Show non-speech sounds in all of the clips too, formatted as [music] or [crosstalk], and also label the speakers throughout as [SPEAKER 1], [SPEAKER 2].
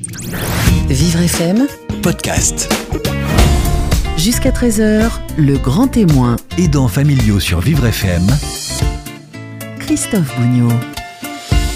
[SPEAKER 1] Vivre FM,
[SPEAKER 2] podcast.
[SPEAKER 1] jusqu'à 13h, le grand témoin,
[SPEAKER 2] Aidants familiaux sur Vivre FM.
[SPEAKER 1] Christophe Bougnot.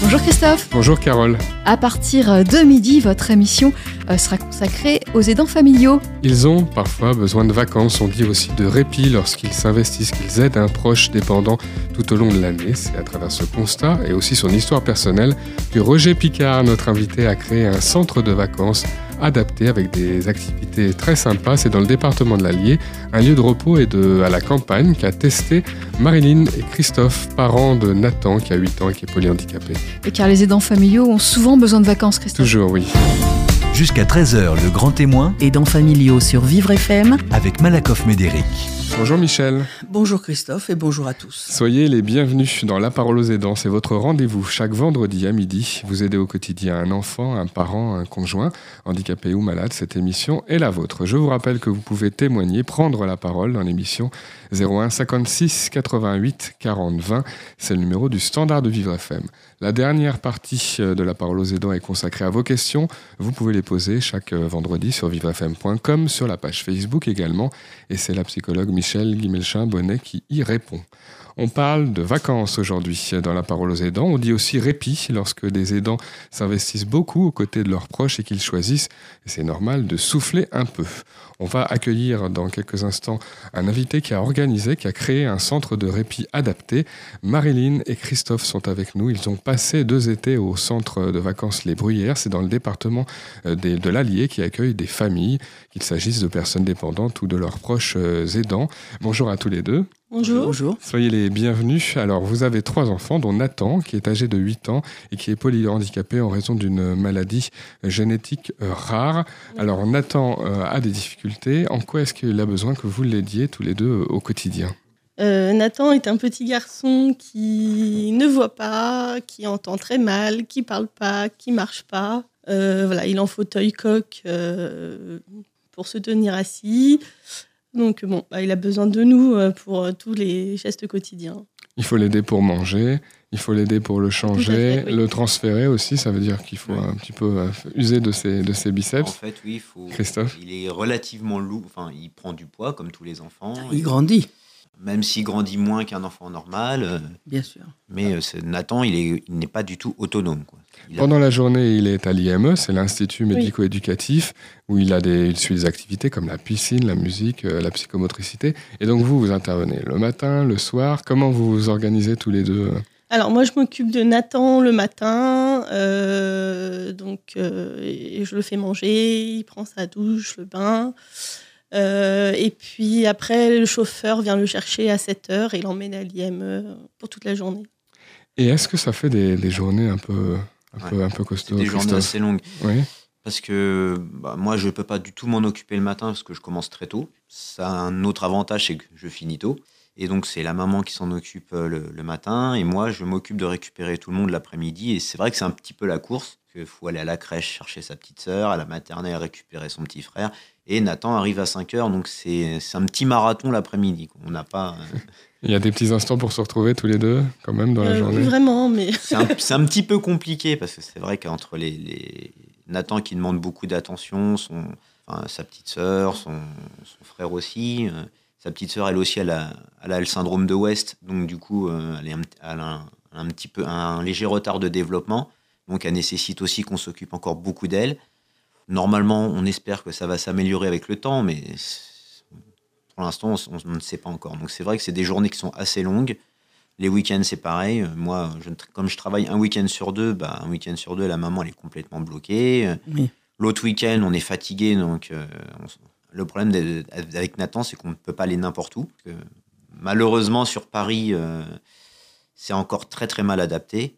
[SPEAKER 3] Bonjour Christophe.
[SPEAKER 4] Bonjour Carole.
[SPEAKER 3] À partir de midi, votre émission sera consacrée aux aidants familiaux.
[SPEAKER 4] Ils ont parfois besoin de vacances, on dit aussi de répit lorsqu'ils s'investissent, qu'ils aident un proche dépendant tout au long de l'année. C'est à travers ce constat et aussi son histoire personnelle que Roger Picard, notre invité, a créé un centre de vacances adapté avec des activités très sympas. C'est dans le département de l'Allier, un lieu de repos et de, à la campagne qu'a testé Marilyn et Christophe, parents de Nathan qui a 8 ans et qui est polyhandicapé.
[SPEAKER 3] Et car les aidants familiaux ont souvent besoin de vacances, Christophe.
[SPEAKER 4] Toujours, oui.
[SPEAKER 2] Jusqu'à 13h, le grand témoin
[SPEAKER 1] Aidants familiaux sur Vivre FM,
[SPEAKER 2] avec Malakoff Médéric.
[SPEAKER 4] Bonjour Michel.
[SPEAKER 5] Bonjour Christophe et bonjour à tous.
[SPEAKER 4] Soyez les bienvenus dans La Parole aux aidants. C'est votre rendez-vous chaque vendredi à midi. Vous aidez au quotidien un enfant, un parent, un conjoint, handicapé ou malade. Cette émission est la vôtre. Je vous rappelle que vous pouvez témoigner, prendre la parole dans l'émission 01 56 88 40 20. C'est le numéro du standard de Vivre FM. La dernière partie euh, de La Parole aux aidants est consacrée à vos questions. Vous pouvez les poser chaque euh, vendredi sur vivrefm.com, sur la page Facebook également. Et c'est la psychologue Michel Guimelchin-Bonnet qui y répond. On parle de vacances aujourd'hui dans la parole aux aidants. On dit aussi répit lorsque des aidants s'investissent beaucoup aux côtés de leurs proches et qu'ils choisissent, c'est normal, de souffler un peu. On va accueillir dans quelques instants un invité qui a organisé, qui a créé un centre de répit adapté. Marilyn et Christophe sont avec nous. Ils ont passé deux étés au centre de vacances Les Bruyères. C'est dans le département euh, de l'Allier qui accueille des familles, qu'il s'agisse de personnes dépendantes ou de leurs proches euh, aidants. Bonjour à tous les deux.
[SPEAKER 5] Bonjour. Bonjour.
[SPEAKER 4] Soyez les bienvenus. Alors, vous avez trois enfants, dont Nathan, qui est âgé de 8 ans et qui est polyhandicapé en raison d'une maladie génétique euh, rare. Alors, Nathan euh, a des difficultés. En quoi est-ce qu'il a besoin que vous l'aidiez tous les deux euh, au quotidien?
[SPEAKER 6] Euh, Nathan est un petit garçon qui ne voit pas, qui entend très mal, qui parle pas, qui marche pas. Euh, voilà, il est en fauteuil coq euh, pour se tenir assis. Donc bon, bah, il a besoin de nous euh, pour euh, tous les gestes quotidiens.
[SPEAKER 4] Il faut l'aider pour manger, il faut l'aider pour le changer,
[SPEAKER 6] fait, oui.
[SPEAKER 4] le transférer aussi. Ça veut dire qu'il faut
[SPEAKER 7] Oui.
[SPEAKER 4] un petit peu euh, user de ses, de ses
[SPEAKER 7] En
[SPEAKER 4] biceps.
[SPEAKER 7] fait, oui, il faut.
[SPEAKER 4] Christophe
[SPEAKER 7] Il est relativement lourd. Enfin, il prend du poids comme tous les enfants.
[SPEAKER 5] Il grandit,
[SPEAKER 7] Même s'il grandit moins qu'un enfant normal.
[SPEAKER 5] bien sûr.
[SPEAKER 7] mais Nathan, il est, il n'est pas du tout autonome. Quoi.
[SPEAKER 4] Pendant la journée, il est à l'IME, c'est l'Institut médico-éducatif, où il, a des, il suit des activités comme la piscine, la musique, euh, la psychomotricité. Et donc, vous, vous intervenez le matin, le soir. Comment vous vous organisez tous les deux?
[SPEAKER 6] Alors moi, je m'occupe de Nathan le matin, euh, donc euh, et je le fais manger, il prend sa douche, le bain. Euh, et puis après, le chauffeur vient le chercher à 7 heures et l'emmène à l'IME pour toute la journée.
[SPEAKER 4] Et est-ce que ça fait des, des journées un peu, un peu, un peu
[SPEAKER 7] C'est
[SPEAKER 4] costauds
[SPEAKER 7] des journées assez longues.
[SPEAKER 4] Oui.
[SPEAKER 7] Parce que bah, moi, je ne peux pas du tout m'en occuper le matin parce que je commence très tôt. Ça a un autre avantage, c'est que je finis tôt. Et donc, c'est la maman qui s'en occupe euh, le, le matin. Et moi, je m'occupe de récupérer tout le monde l'après-midi. Et c'est vrai que c'est un petit peu la course. Il faut aller à la crèche chercher sa petite sœur, à la maternelle récupérer son petit frère. Et Nathan arrive à 5 heures. Donc, c'est un petit marathon l'après-midi. On n'a pas.
[SPEAKER 4] Il y a des petits instants pour se retrouver tous les deux, quand même, dans la
[SPEAKER 6] Euh,
[SPEAKER 4] journée.
[SPEAKER 6] Vraiment, mais [laughs]
[SPEAKER 7] C'est un, petit peu compliqué parce que c'est vrai qu'entre les, les- Nathan qui demande beaucoup d'attention, son, enfin, sa petite sœur, son, son frère aussi. euh, sa petite sœur, elle aussi, elle a, elle a le syndrome de West, donc du coup, euh, elle, est un, elle a un, un petit peu un léger retard de développement, donc elle nécessite aussi qu'on s'occupe encore beaucoup d'elle. Normalement, on espère que ça va s'améliorer avec le temps, mais pour l'instant, on, on ne sait pas encore. Donc c'est vrai que c'est des journées qui sont assez longues. Les week-ends, c'est pareil. Euh, Moi, je, comme je travaille un week-end sur deux, bah, un week-end sur deux, la maman, elle est complètement bloquée. Euh,
[SPEAKER 5] Oui.
[SPEAKER 7] L'autre week-end, on est fatigué. Donc, euh, on le problème de- avec Nathan, c'est qu'on ne peut pas aller n'importe où. parce que malheureusement, sur Paris, euh, c'est encore très, très mal adapté.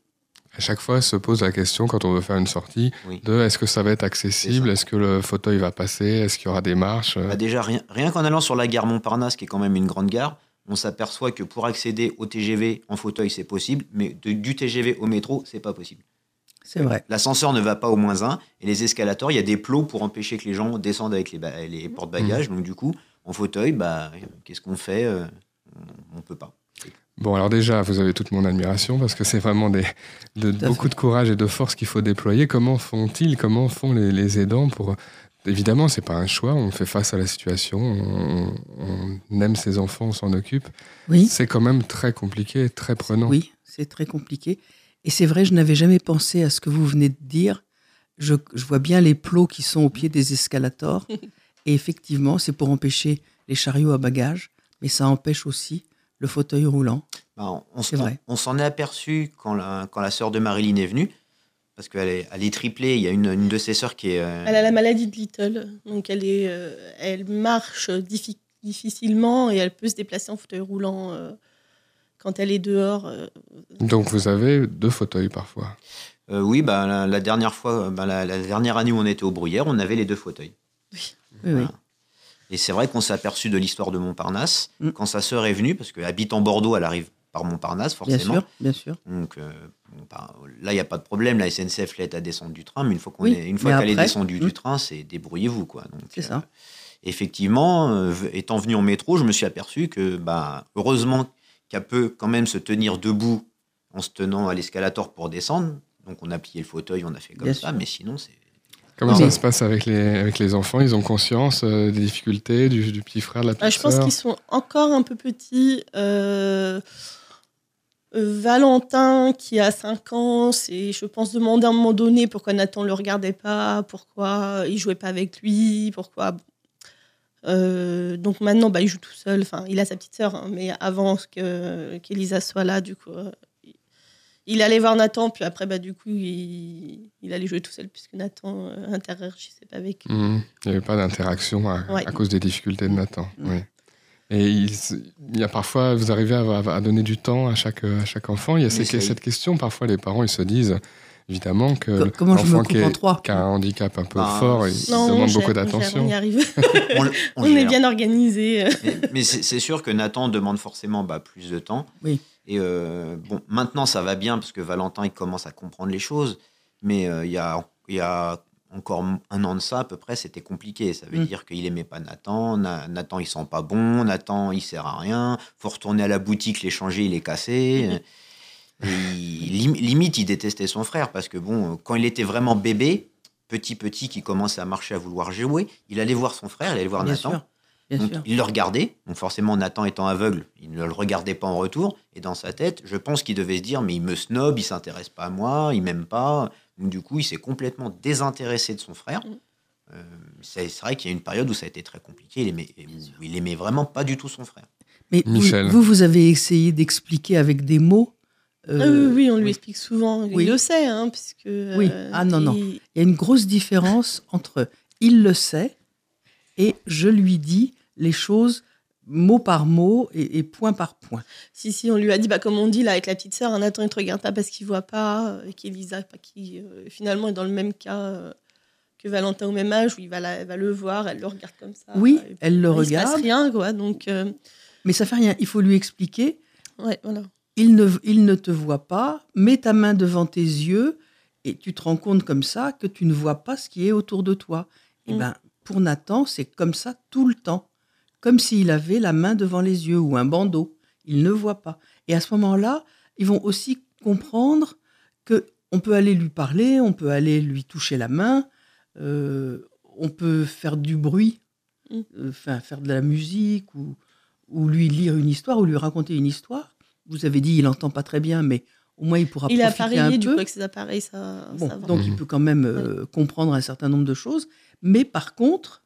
[SPEAKER 4] À chaque fois, se pose la question, quand on veut faire une sortie,
[SPEAKER 7] Oui.
[SPEAKER 4] de est-ce que ça va être accessible. Est-ce que le fauteuil va passer Est-ce qu'il y aura des marches
[SPEAKER 7] Bah, déjà, rien, rien qu'en allant sur la gare Montparnasse, qui est quand même une grande gare, on s'aperçoit que pour accéder au TGV en fauteuil, c'est possible, mais de- du TGV au métro, c'est pas possible.
[SPEAKER 5] C'est vrai.
[SPEAKER 7] L'ascenseur ne va pas au moins 1 et les escalators, il y a des plots pour empêcher que les gens descendent avec les, ba- les porte-bagages. Donc, du coup, en fauteuil, bah, qu'est-ce qu'on fait Euh, On ne peut pas.
[SPEAKER 4] Bon, alors déjà, vous avez toute mon admiration parce que c'est vraiment des, de, beaucoup
[SPEAKER 5] fait.
[SPEAKER 4] de courage et de force qu'il faut déployer. Comment font-ils Comment font les, les aidants pour Évidemment, c'est pas un choix. On fait face à la situation. On, on aime ses enfants, on s'en occupe.
[SPEAKER 5] Oui,
[SPEAKER 4] C'est quand même très compliqué, très prenant.
[SPEAKER 5] oui, c'est très compliqué. Et c'est vrai, je n'avais jamais pensé à ce que vous venez de dire. Je, je vois bien les plots qui sont au pied des escalators. [laughs] Et effectivement, c'est pour empêcher les chariots à bagages, mais ça empêche aussi le fauteuil roulant.
[SPEAKER 7] Ben, on
[SPEAKER 5] C'est
[SPEAKER 7] s-
[SPEAKER 5] vrai.
[SPEAKER 7] on s'en est aperçu quand la, quand la sœur de Marilyn est venue, parce qu'elle est, elle est triplée. Il y a une, une de ses sœurs qui est. euh,
[SPEAKER 6] Elle a la maladie de Little, donc elle, est, euh, elle marche diffi- difficilement et elle peut se déplacer en fauteuil roulant euh, quand elle est dehors. euh.
[SPEAKER 4] Donc vous avez deux fauteuils parfois.
[SPEAKER 7] euh, oui, bah, la, la dernière fois, bah, la, la dernière année où on était au Bruyère, on avait les deux fauteuils.
[SPEAKER 5] Oui, oui.
[SPEAKER 7] Et c'est vrai qu'on s'est aperçu de l'histoire de Montparnasse
[SPEAKER 5] Mm.
[SPEAKER 7] quand sa sœur est venue, parce qu'elle habite en Bordeaux, elle arrive par Montparnasse,
[SPEAKER 5] Bien
[SPEAKER 7] forcément.
[SPEAKER 5] sûr, bien sûr.
[SPEAKER 7] Donc euh, bah, là, il n'y a pas de problème. La SNCF l'aide à descendre du train, mais une fois qu'on
[SPEAKER 5] Oui,
[SPEAKER 7] est, une fois
[SPEAKER 5] mais
[SPEAKER 7] qu'elle est descendue du train, c'est débrouillez-vous, quoi.
[SPEAKER 5] C'est ça.
[SPEAKER 7] Effectivement, euh, étant venu en métro, je me suis aperçu que, bah, heureusement qu'elle peut quand même se tenir debout en se tenant à l'escalator pour descendre. Donc on a plié le fauteuil, on a fait comme
[SPEAKER 5] Bien
[SPEAKER 7] ça,
[SPEAKER 5] sûr.
[SPEAKER 7] mais sinon c'est
[SPEAKER 4] Comment
[SPEAKER 5] Oui,
[SPEAKER 4] ça se passe avec les, avec les enfants? Ils ont conscience euh, des difficultés du, du petit frère, de la petite
[SPEAKER 6] Ah, je pense qu'ils sont encore un peu petits. Euh, Valentin, qui a 5 ans, c'est, je pense, demander à un moment donné pourquoi Nathan ne le regardait pas, pourquoi il jouait pas avec lui, pourquoi. Euh, donc maintenant, bah, il joue tout seul. Enfin, il a sa petite sœur, hein, mais avant que qu'Elisa soit là, du coup, euh, il allait voir Nathan, puis après, bah, du coup, il, il allait jouer tout seul puisque Nathan euh, interagissait pas avec lui.
[SPEAKER 4] Mhm. Il n'y avait pas d'interaction à,
[SPEAKER 6] Ouais.
[SPEAKER 4] à cause des difficultés de Nathan.
[SPEAKER 5] Mhm.
[SPEAKER 4] oui. Et il, il y a parfois, vous arrivez à, donner du temps à chaque, à chaque enfant. Il y a ces- cette question, parfois les parents ils se disent évidemment que l'enfant qui, a un handicap un peu
[SPEAKER 7] Bah,
[SPEAKER 4] fort, il
[SPEAKER 6] Non,
[SPEAKER 4] demande
[SPEAKER 6] gère,
[SPEAKER 4] beaucoup d'attention.
[SPEAKER 6] On y arrive. [laughs]
[SPEAKER 7] on, l- [laughs] on
[SPEAKER 6] On est bien organisé.
[SPEAKER 7] Mais, c'est sûr que Nathan demande forcément bah, plus de temps.
[SPEAKER 5] Oui.
[SPEAKER 7] Et euh, bon, maintenant ça va bien parce que Valentin il commence à comprendre les choses, mais euh, il y, a, il y a encore un an de ça à peu près, c'était compliqué. Ça veut
[SPEAKER 5] Mm.
[SPEAKER 7] dire qu'il aimait pas Nathan, Na- Nathan il sent pas bon, Nathan il sert à rien, faut retourner à la boutique les changer, il est cassé. Et il- lim- limite il détestait son frère parce que bon, quand il était vraiment bébé, petit petit qui commençait à marcher, à vouloir jouer, il allait voir son frère, il allait voir
[SPEAKER 5] Bien
[SPEAKER 7] Nathan.
[SPEAKER 5] sûr. Bien
[SPEAKER 7] Donc,
[SPEAKER 5] sûr.
[SPEAKER 7] il le regardait, donc forcément Nathan étant aveugle, il ne le regardait pas en retour, et dans sa tête, je pense qu'il devait se dire, mais il me snob, il s'intéresse pas à moi, il m'aime pas, donc du coup il s'est complètement désintéressé de son frère.
[SPEAKER 6] Mm.
[SPEAKER 7] Euh, c'est vrai qu'il y a une période où ça a été très compliqué, il aimait, où il aimait vraiment pas du tout son frère.
[SPEAKER 5] Mais vous-
[SPEAKER 4] Michel.
[SPEAKER 5] vous, vous avez essayé d'expliquer avec des mots. euh,
[SPEAKER 6] Ah oui, oui, on lui explique souvent.
[SPEAKER 5] oui.
[SPEAKER 6] Il le sait, hein, puisque.
[SPEAKER 5] Oui. Ah, non, non.
[SPEAKER 6] Il
[SPEAKER 5] y a une grosse différence entre il le sait et je lui dis les choses mot par mot et, et point par point.
[SPEAKER 6] Si, si, on lui a dit, bah, comme on dit là avec la petite sœur, un Nathan, il te regarde pas parce qu'il voit pas, euh, et qu'Elisa, pas qui euh, finalement est dans le même cas euh, que Valentin au même âge, où il va, la- elle va le voir, elle le regarde comme ça.
[SPEAKER 5] Oui,
[SPEAKER 6] puis,
[SPEAKER 5] elle le
[SPEAKER 6] il se passe
[SPEAKER 5] regarde,
[SPEAKER 6] rien, quoi. Donc, euh,
[SPEAKER 5] mais ça fait rien. Il faut lui expliquer.
[SPEAKER 6] ouais, voilà.
[SPEAKER 5] Il ne, il ne te voit pas. Mets ta main devant tes yeux et tu te rends compte comme ça que tu ne vois pas ce qui est autour de toi. Et
[SPEAKER 6] Mm.
[SPEAKER 5] ben, pour Nathan, c'est comme ça tout le temps, comme s'il avait la main devant les yeux ou un bandeau. Il ne voit pas. Et à ce moment-là, ils vont aussi comprendre que on peut aller lui parler, on peut aller lui toucher la main, euh, on peut faire du bruit,
[SPEAKER 6] Mm.
[SPEAKER 5] euh, enfin, faire de la musique ou, ou lui lire une histoire ou lui raconter une histoire. Vous avez dit il entend pas très bien, mais au moins il pourra
[SPEAKER 6] Il
[SPEAKER 5] profiter un
[SPEAKER 6] appareillé, du
[SPEAKER 5] peu.
[SPEAKER 6] coup, avec ses appareils, ça,
[SPEAKER 5] Bon,
[SPEAKER 6] ça va.
[SPEAKER 5] donc
[SPEAKER 4] Mhm.
[SPEAKER 5] il peut quand même euh, comprendre un certain nombre de choses, mais par contre,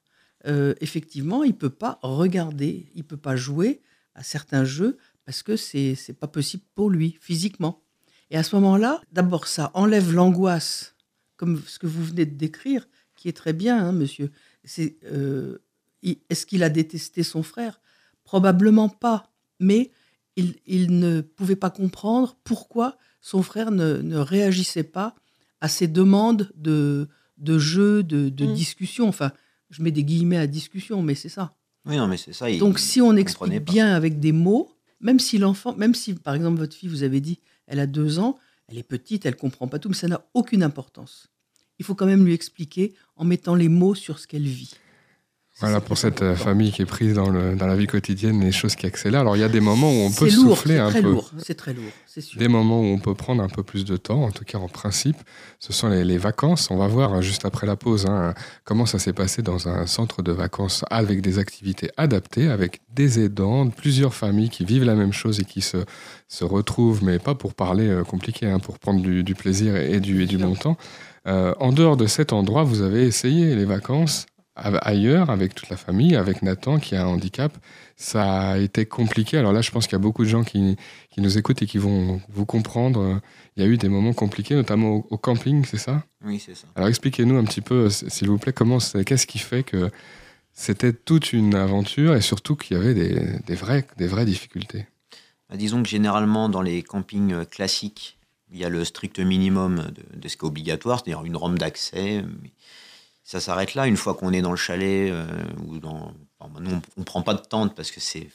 [SPEAKER 5] euh, effectivement, il peut pas regarder, il peut pas jouer à certains jeux parce que c'est c'est pas possible pour lui physiquement. Et à ce moment-là, d'abord ça enlève l'angoisse, comme ce que vous venez de décrire, qui est très bien, hein, monsieur. Euh, est-ce qu'il a détesté son frère? Probablement pas, mais il, il ne pouvait pas comprendre pourquoi son frère ne, ne réagissait pas à ses demandes de, de jeu, de, de
[SPEAKER 6] Mm.
[SPEAKER 5] discussion. Enfin, je mets des guillemets à discussion, mais c'est ça.
[SPEAKER 7] Oui, non, mais c'est ça. il-
[SPEAKER 5] Donc, si on explique
[SPEAKER 7] pas.
[SPEAKER 5] bien avec des mots, même si l'enfant, même si par exemple votre fille, vous avez dit, elle a deux ans, elle est petite, elle comprend pas tout, mais ça n'a aucune importance. Il faut quand même lui expliquer en mettant les mots sur ce qu'elle vit.
[SPEAKER 4] Voilà, pour cette euh, famille qui est prise dans, le, dans la vie quotidienne, les choses qui accélèrent. Alors, il y a des moments où on peut
[SPEAKER 5] lourd,
[SPEAKER 4] souffler
[SPEAKER 5] c'est
[SPEAKER 4] un
[SPEAKER 5] très
[SPEAKER 4] peu.
[SPEAKER 5] lourd, c'est très lourd, c'est sûr.
[SPEAKER 4] Des moments où on peut prendre un peu plus de temps, en tout cas en principe, ce sont les, les vacances. On va voir hein, juste après la pause hein, comment ça s'est passé dans un centre de vacances avec des activités adaptées, avec des aidants, plusieurs familles qui vivent la même chose et qui se, se retrouvent, mais pas pour parler euh, compliqué, hein, pour prendre du, du plaisir et du, et bon temps. Euh, en dehors de cet endroit, vous avez essayé les vacances ailleurs avec toute la famille, avec Nathan qui a un handicap. Ça a été compliqué. Alors là, je pense qu'il y a beaucoup de gens qui, qui nous écoutent et qui vont vous comprendre. Il y a eu des moments compliqués, notamment au, au camping, c'est ça?
[SPEAKER 7] Oui, c'est ça.
[SPEAKER 4] Alors expliquez-nous un petit peu, s'il vous plaît, comment qu'est-ce qui fait que c'était toute une aventure et surtout qu'il y avait des, des, vrais, des vraies difficultés?
[SPEAKER 7] Bah, disons que généralement, dans les campings euh, classiques, il y a le strict minimum de, de ce qui est obligatoire, c'est-à-dire une rampe d'accès. Ça s'arrête là. Une fois qu'on est dans le chalet euh, ou dans. nous, on ne prend pas de tente parce que c'est.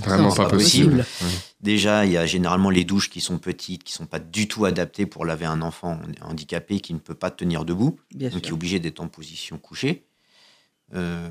[SPEAKER 4] Vraiment pas,
[SPEAKER 7] pas
[SPEAKER 4] possible.
[SPEAKER 5] possible.
[SPEAKER 7] Déjà, il y a généralement les douches qui sont petites, qui ne sont pas du tout adaptées pour laver un enfant handicapé qui ne peut pas tenir debout,
[SPEAKER 5] Bien
[SPEAKER 7] donc qui est obligé d'être en position couchée. Euh,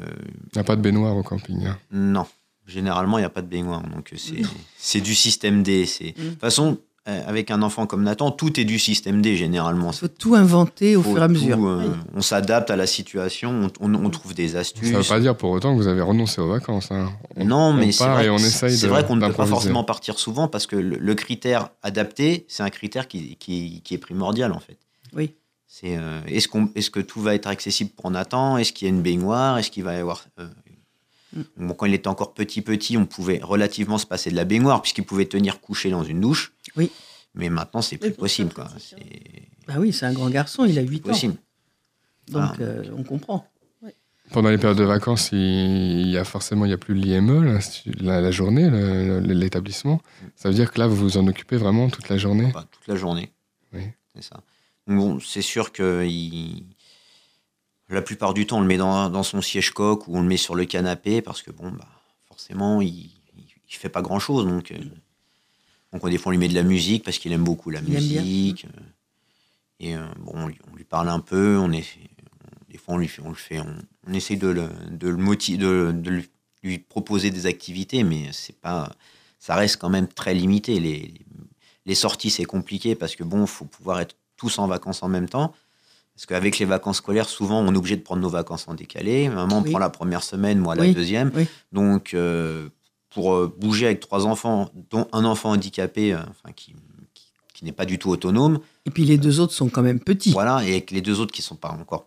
[SPEAKER 4] Il n'y a pas de baignoire au camping. hein.
[SPEAKER 7] non, généralement, il n'y a pas de baignoire. Donc, euh, c'est- c'est du système D. c'est- De
[SPEAKER 5] Mm.
[SPEAKER 7] toute façon, euh, avec un enfant comme Nathan, tout est du système D, généralement.
[SPEAKER 5] Il faut tout inventer au
[SPEAKER 7] Faut
[SPEAKER 5] fur et à mesure.
[SPEAKER 7] tout, euh, On s'adapte à la situation, on, on- on trouve des astuces.
[SPEAKER 4] Ça ne veut pas dire pour autant que vous avez renoncé aux vacances. hein. On-
[SPEAKER 7] non, mais c'est vrai, qu'on ne peut pas forcément partir souvent parce que le, le critère adapté, c'est un critère qui, qui- qui est primordial en fait.
[SPEAKER 5] Oui.
[SPEAKER 7] C'est euh, est-ce que tout va être accessible pour Nathan? Est-ce qu'il y a une baignoire? Est-ce qu'il va y avoir euh. Bon, quand il était encore petit petit, on pouvait relativement se passer de la baignoire puisqu'il pouvait tenir couché dans une douche.
[SPEAKER 5] Oui.
[SPEAKER 7] Mais maintenant, c'est plus possible quoi.
[SPEAKER 5] Bah oui, c'est un grand garçon, il a 8 ans. Donc
[SPEAKER 7] Ah.
[SPEAKER 5] euh, on comprend.
[SPEAKER 4] Pendant les périodes de vacances, il y a forcément il y a plus l'IME, la, la journée, l'établissement. Ça veut dire que là, vous vous en occupez vraiment toute la journée?
[SPEAKER 7] Pas toute la journée.
[SPEAKER 4] Oui.
[SPEAKER 7] C'est ça. Donc bon, c'est sûr que il- la plupart du temps, on le met dans, dans son siège coque ou on le met sur le canapé parce que bon, bah, forcément, il, il fait pas grand chose. Donc, euh, donc des fois, on lui met de la musique parce qu'il aime beaucoup la
[SPEAKER 5] Il
[SPEAKER 7] musique. Et euh, bon, on lui, on lui parle un peu. On est, des fois, on lui fait, on le fait, on, on essaie de le, de le motiver, de, de lui, lui proposer des activités, mais c'est pas, ça reste quand même très limité. Les, les sorties, c'est compliqué parce que bon, faut pouvoir être tous en vacances en même temps. Parce qu'avec les vacances scolaires, souvent, on est obligé de prendre nos vacances en décalé. Maman
[SPEAKER 5] Oui.
[SPEAKER 7] prend la première semaine, moi la
[SPEAKER 5] Oui.
[SPEAKER 7] deuxième.
[SPEAKER 5] Oui.
[SPEAKER 7] Donc, euh, pour euh, bouger avec trois enfants, dont un enfant handicapé, euh, enfin, qui, qui, qui n'est pas du tout autonome,
[SPEAKER 5] Et puis les deux autres sont quand même petits.
[SPEAKER 7] voilà, et avec les deux autres qui sont pas encore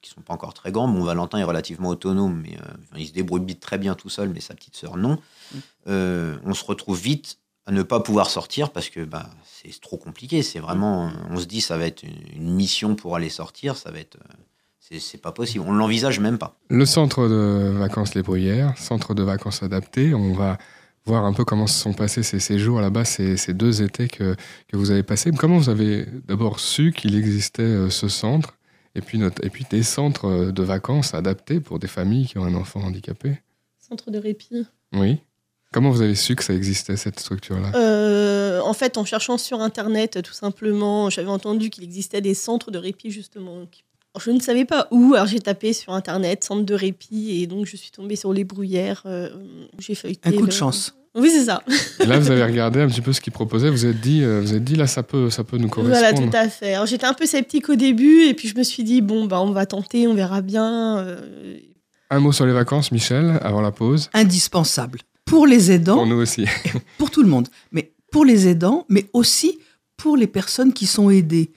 [SPEAKER 7] qui sont pas encore très grands. Bon, Valentin est relativement autonome, mais euh, il se débrouille très bien tout seul, mais sa petite sœur non. Euh, on se retrouve vite à ne pas pouvoir sortir parce que bah, c'est trop compliqué. C'est vraiment, on se dit ça va être une, mission pour aller sortir, ça va être, euh, c'est- c'est pas possible. On l'envisage même pas.
[SPEAKER 4] Le centre de vacances Les Bruyères, centre de vacances adapté, on va voir un peu comment se sont passés ces séjours là-bas, ces, ces deux étés que, que vous avez passés. Comment vous avez d'abord su qu'il existait euh, ce centre et puis, notre, et puis des centres euh, de vacances adaptés pour des familles qui ont un enfant handicapé?
[SPEAKER 6] Centre de répit.
[SPEAKER 4] Oui. Comment vous avez su que ça existait, cette structure-là?
[SPEAKER 6] Euh, en fait, en cherchant sur Internet, tout simplement, j'avais entendu qu'il existait des centres de répit, justement. Alors, je ne savais pas où, alors j'ai tapé sur Internet, centre de répit, et donc je suis tombée sur les bruyères. euh, j'ai feuilleté.
[SPEAKER 5] Un coup de
[SPEAKER 6] le-
[SPEAKER 5] chance.
[SPEAKER 6] Oui, c'est ça.
[SPEAKER 4] Et là, vous avez [laughs] regardé un petit peu ce qu'ils proposaient, vous êtes dit, euh, vous êtes dit là, ça peut, ça peut nous correspondre.
[SPEAKER 6] Voilà, tout à fait. Alors, j'étais un peu sceptique au début, et puis je me suis dit, bon, bah, on va tenter, on verra bien.
[SPEAKER 4] Un mot sur les vacances, Michel, avant la pause.
[SPEAKER 5] Indispensable. Pour les aidants,
[SPEAKER 4] Pour nous aussi.
[SPEAKER 5] pour tout le monde, mais pour les aidants, mais aussi pour les personnes qui sont aidées.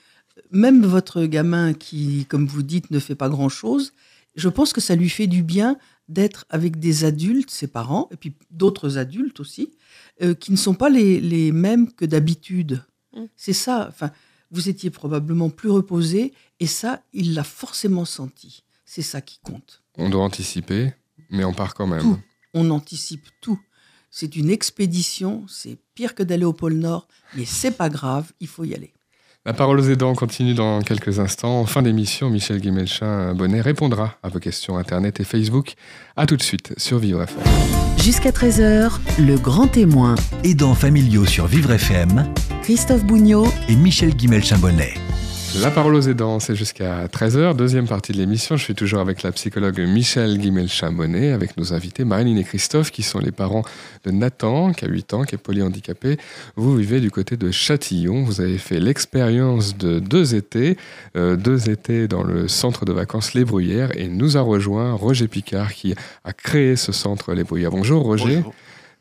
[SPEAKER 5] Même votre gamin qui, comme vous dites, ne fait pas grand-chose, je pense que ça lui fait du bien d'être avec des adultes, ses parents, et puis d'autres adultes aussi, euh, qui ne sont pas les, les mêmes que d'habitude.
[SPEAKER 6] Mm.
[SPEAKER 5] C'est ça, enfin, vous étiez probablement plus reposé, et ça, il l'a forcément senti. C'est ça qui compte.
[SPEAKER 4] On doit anticiper, mais on part quand même.
[SPEAKER 5] Tout. On anticipe tout. C'est une expédition, c'est pire que d'aller au pôle Nord, mais c'est pas grave, il faut y aller.
[SPEAKER 4] La parole aux aidants continue dans quelques instants. En fin d'émission, Michel Guimelchin Bonnet répondra à vos questions Internet et Facebook. A tout de suite sur Vivre FM.
[SPEAKER 1] Jusqu'à 13h, le grand témoin,
[SPEAKER 2] Aidants familiaux sur Vivre FM
[SPEAKER 1] Christophe Bougnot
[SPEAKER 2] et Michel Guimel-Chambonnet.
[SPEAKER 4] La parole aux aidants, c'est jusqu'à 13h, deuxième partie de l'émission. Je suis toujours avec la psychologue Michel Guimel-Chambonnet, avec nos invités Marilyn et Christophe, qui sont les parents de Nathan, qui a 8 ans, qui est polyhandicapé. Vous vivez du côté de Châtillon. Vous avez fait l'expérience de deux étés, euh, deux étés dans le centre de vacances Les Bruyères, et nous a rejoint Roger Picard, qui a créé ce centre Les Bruyères. Bonjour Roger.
[SPEAKER 8] Bonjour.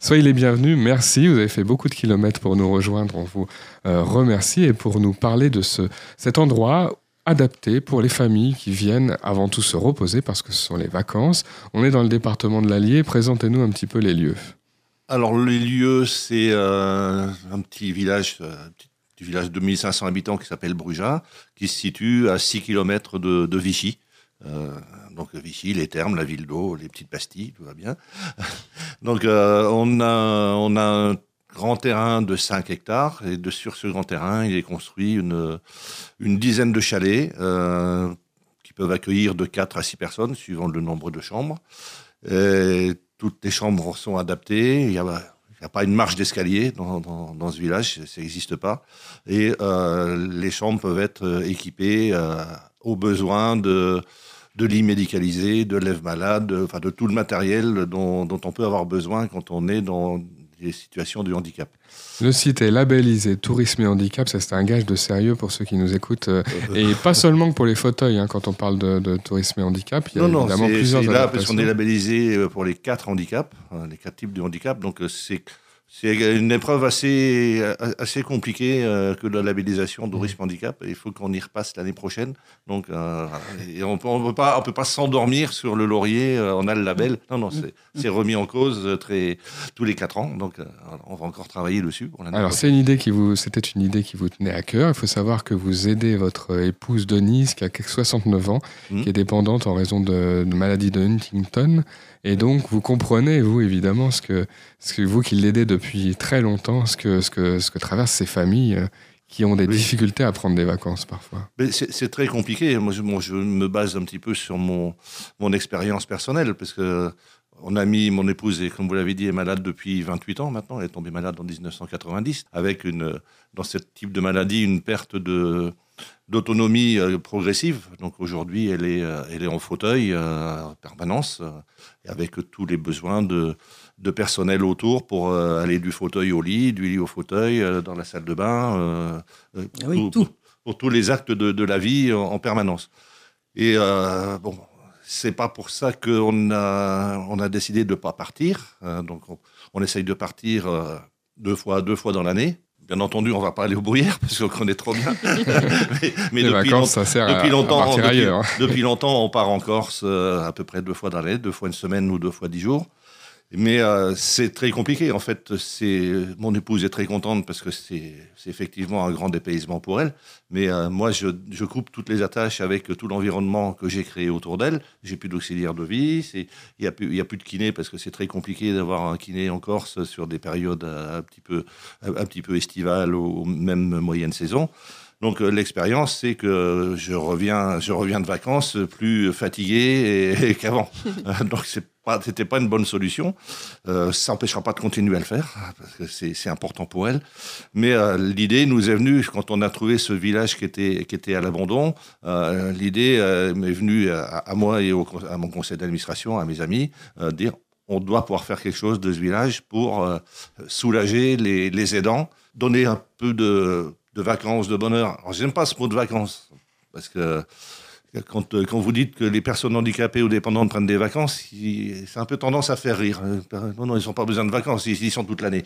[SPEAKER 4] Soyez les bienvenus, merci. Vous avez fait beaucoup de kilomètres pour nous rejoindre. On vous euh, remercie et pour nous parler de ce, cet endroit adapté pour les familles qui viennent avant tout se reposer parce que ce sont les vacances. On est dans le département de l'Allier. Présentez-nous un petit peu les lieux.
[SPEAKER 8] Alors, les lieux, c'est euh, un petit village, euh, un petit village de 1500 habitants qui s'appelle Bruja, qui se situe à 6 km de Vichy. Euh, donc Vichy, les thermes, la ville d'eau, les petites pastilles, tout va bien. [laughs] donc euh, on, a, on a un grand terrain de 5 hectares et sur ce grand terrain, il est construit une, une dizaine de chalets euh, qui peuvent accueillir de 4 à 6 personnes, suivant le nombre de chambres. Toutes les chambres sont adaptées. Il n'y a pas une marche d'escalier dans, dans, ce village, ça n'existe pas. Et les chambres peuvent être équipées aux besoins de, de lits médicalisés, de lèvres malades, de, enfin de tout le matériel dont, dont, on peut avoir besoin quand on est dans des situations de handicap.
[SPEAKER 4] Le site est labellisé Tourisme et Handicap, ça c'est un gage de sérieux pour ceux qui nous écoutent. [laughs] et pas seulement pour les fauteuils, hein, quand on parle de, de, tourisme et handicap, il y a
[SPEAKER 8] non,
[SPEAKER 4] évidemment
[SPEAKER 8] non,
[SPEAKER 4] plusieurs
[SPEAKER 8] c'est là parce qu'on est labellisé pour les quatre handicaps, hein, les quatre types de handicap, donc c'est c'est une épreuve assez, assez compliquée euh, que la labellisation tourisme handicap. Il faut qu'on y repasse l'année prochaine. Donc, euh, on ne peut pas, on peut pas s'endormir sur le laurier. Euh, on a le label. Non, non, c'est remis en cause très, tous les quatre ans. Donc, euh, on va encore travailler dessus. Pour
[SPEAKER 4] Alors, c'est une idée qui vous, c'était une idée qui vous tenait à cœur. Il faut savoir que vous aidez votre épouse Denise, qui a 69 ans, mmh. qui est dépendante en raison de, de maladie de Huntington. Et donc, vous comprenez, vous, évidemment, ce que, ce que vous qui l'aidez depuis très longtemps, ce que, ce que, ce que traversent ces familles euh, qui ont des oui. difficultés à prendre des vacances parfois.
[SPEAKER 8] C'est très compliqué. Moi je, moi, je me base un petit peu sur mon, mon expérience personnelle, parce que on a mis mon épouse, et comme vous l'avez dit, est malade depuis 28 ans maintenant. Elle est tombée malade en 1990, avec une, dans ce type de maladie une perte de d'autonomie euh, progressive. Donc aujourd'hui, elle est, euh, elle est en fauteuil euh, en permanence, avec tous les besoins de, de personnel autour pour euh, aller du fauteuil au lit, du lit au fauteuil, euh, dans la salle de bain,
[SPEAKER 5] oui,
[SPEAKER 8] pour,
[SPEAKER 5] tout.
[SPEAKER 8] Pour, pour, tous les actes de, de la vie en, en permanence. Et bon, c'est pas pour ça qu'on a, on a décidé de ne pas partir. donc on, on, essaye de partir deux fois, deux fois dans l'année. Bien entendu, on va pas aller aux bruyères parce qu'on connaît trop bien. [laughs]
[SPEAKER 4] mais, mais depuis, vacances, long, ça sert
[SPEAKER 8] depuis longtemps,
[SPEAKER 4] à
[SPEAKER 8] depuis,
[SPEAKER 4] ailleurs.
[SPEAKER 8] depuis, longtemps, on part en Corse euh, à peu près deux fois dans l'année, deux fois une semaine ou deux fois dix jours. Mais euh, c'est très compliqué. En fait, c'est mon épouse est très contente parce que c'est effectivement un grand dépaysement pour elle. Mais euh, moi, je, je, coupe toutes les attaches avec tout l'environnement que j'ai créé autour d'elle. J'ai plus d'auxiliaire de vie. Il n'y a, plus, y a plus de kiné parce que c'est très compliqué d'avoir un kiné en Corse sur des périodes un petit peu, un petit peu estivales ou même moyenne saison. Donc euh, l'expérience, c'est que je reviens, je reviens de vacances plus fatigué qu'avant. [laughs] Donc c'est c'était pas une bonne solution. Euh, ça n'empêchera pas de continuer à le faire parce que c'est, important pour elle. Mais euh, l'idée nous est venue quand on a trouvé ce village qui était qui était à l'abandon. Euh, l'idée m'est venue à, moi et à mon conseil d'administration, à mes amis, dire on doit pouvoir faire quelque chose de ce village pour soulager les, les aidants, donner un peu de de vacances, de bonheur. Alors, j'aime pas ce mot de vacances, parce que quand, euh, quand, vous dites que les personnes handicapées ou dépendantes prennent des vacances, c'est un peu tendance à faire rire. Non, non, ils n'ont pas besoin de vacances, ils y sont toute l'année.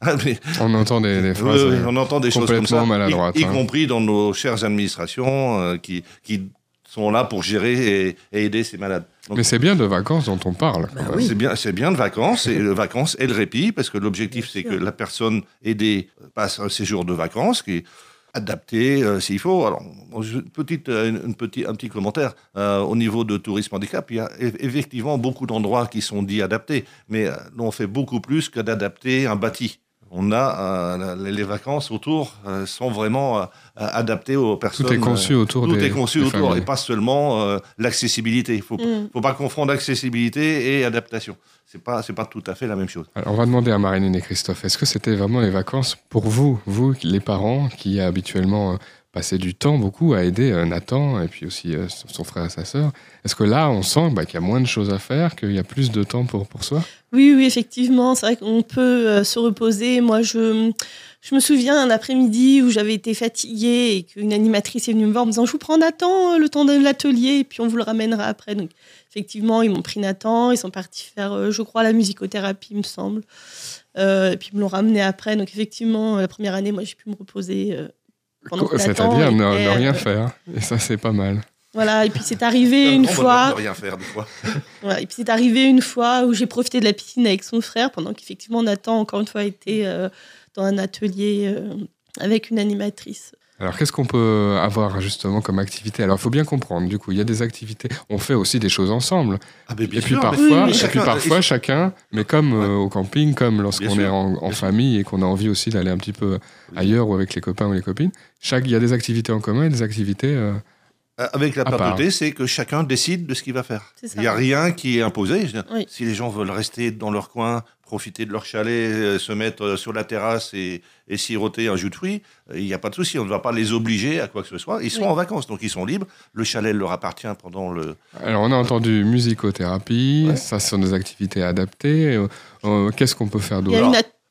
[SPEAKER 8] [laughs]
[SPEAKER 4] Mais, on entend des, des phrases
[SPEAKER 8] euh, on entend des choses comme ça,
[SPEAKER 4] maladroites,
[SPEAKER 8] y, y
[SPEAKER 4] hein.
[SPEAKER 8] compris dans nos chères administrations euh, qui, qui sont là pour gérer et, et aider ces malades.
[SPEAKER 4] Donc, Mais c'est bien de vacances dont on parle.
[SPEAKER 5] Bah oui.
[SPEAKER 8] C'est bien, c'est bien de vacances et le vacances et le répit parce que l'objectif c'est que la personne aidée passe un séjour de vacances qui adapté euh, s'il faut. Alors, petite, une, une un petit commentaire euh, au niveau de tourisme handicap. Il y a effectivement beaucoup d'endroits qui sont dits adaptés, mais euh, on fait beaucoup plus que d'adapter un bâti on a euh, les vacances autour euh, sont vraiment euh, adaptées aux personnes.
[SPEAKER 4] Tout est conçu autour.
[SPEAKER 8] Tout
[SPEAKER 4] des,
[SPEAKER 8] est conçu autour
[SPEAKER 4] familles.
[SPEAKER 8] et pas seulement euh, l'accessibilité. Il faut,
[SPEAKER 6] Mm.
[SPEAKER 8] faut pas confondre accessibilité et adaptation. C'est pas c'est pas tout à fait la même chose.
[SPEAKER 4] Alors, on va demander à Marine et Christophe. Est-ce que c'était vraiment les vacances pour vous, vous les parents qui habituellement passé du temps beaucoup à aider euh, Nathan et puis aussi euh, son frère et sa sœur. Est-ce que là, on sent bah, qu'il y a moins de choses à faire, qu'il y a plus de temps pour, pour soi?
[SPEAKER 6] Oui, oui, effectivement, c'est vrai qu'on peut euh, se reposer. Moi, je, je me souviens un après-midi où j'avais été fatiguée et qu'une animatrice est venue me voir en me disant Je vous prends Nathan le temps de l'atelier et puis on vous le ramènera après. Donc, effectivement, ils m'ont pris Nathan, ils sont partis faire, je crois, la musicothérapie, me semble. Et puis ils me l'ont ramené après. Donc, effectivement, la première année, moi, j'ai pu me reposer.
[SPEAKER 4] C'est-à-dire ne, rien
[SPEAKER 6] euh,
[SPEAKER 4] faire. Et ça, c'est pas mal.
[SPEAKER 6] Voilà, et puis c'est arrivé une fois.
[SPEAKER 8] de rien faire des fois. [laughs]
[SPEAKER 6] Voilà, et puis c'est arrivé une fois où j'ai profité de la piscine avec son frère pendant qu'effectivement Nathan, encore une fois, était euh, dans un atelier euh, avec une animatrice.
[SPEAKER 4] Alors, qu'est-ce qu'on peut avoir justement comme activité? Alors, il faut bien comprendre, du coup, il y a des activités. On fait aussi des choses ensemble.
[SPEAKER 8] Ah, mais bien
[SPEAKER 4] et puis
[SPEAKER 8] sûr, mais-
[SPEAKER 4] parfois,
[SPEAKER 6] Oui, mais
[SPEAKER 4] et puis
[SPEAKER 8] chacun-
[SPEAKER 4] parfois chacun, mais comme euh, au camping, comme lorsqu'on est en, famille et qu'on a envie aussi d'aller un petit peu ailleurs ou avec les copains ou les copines, chaque, il y a des activités en commun et des activités. euh,
[SPEAKER 8] Euh, Avec la
[SPEAKER 4] À part.
[SPEAKER 8] parenté, c'est que chacun décide de ce qu'il va faire. Il n'y a rien qui est imposé.
[SPEAKER 6] Oui.
[SPEAKER 8] Si les gens veulent rester dans leur coin, profiter de leur chalet, euh, se mettre euh, sur la terrasse et, et siroter un jus de fruits, euh, il n'y a pas de souci. On ne va pas les obliger à quoi que ce soit. Ils sont
[SPEAKER 6] Oui.
[SPEAKER 8] en vacances, donc ils sont libres. Le chalet leur appartient pendant le.
[SPEAKER 4] Alors, on a entendu musicothérapie,
[SPEAKER 8] Ouais.
[SPEAKER 4] ça, ce sont des activités adaptées. Euh, Qu'est-ce qu'on peut faire d'autre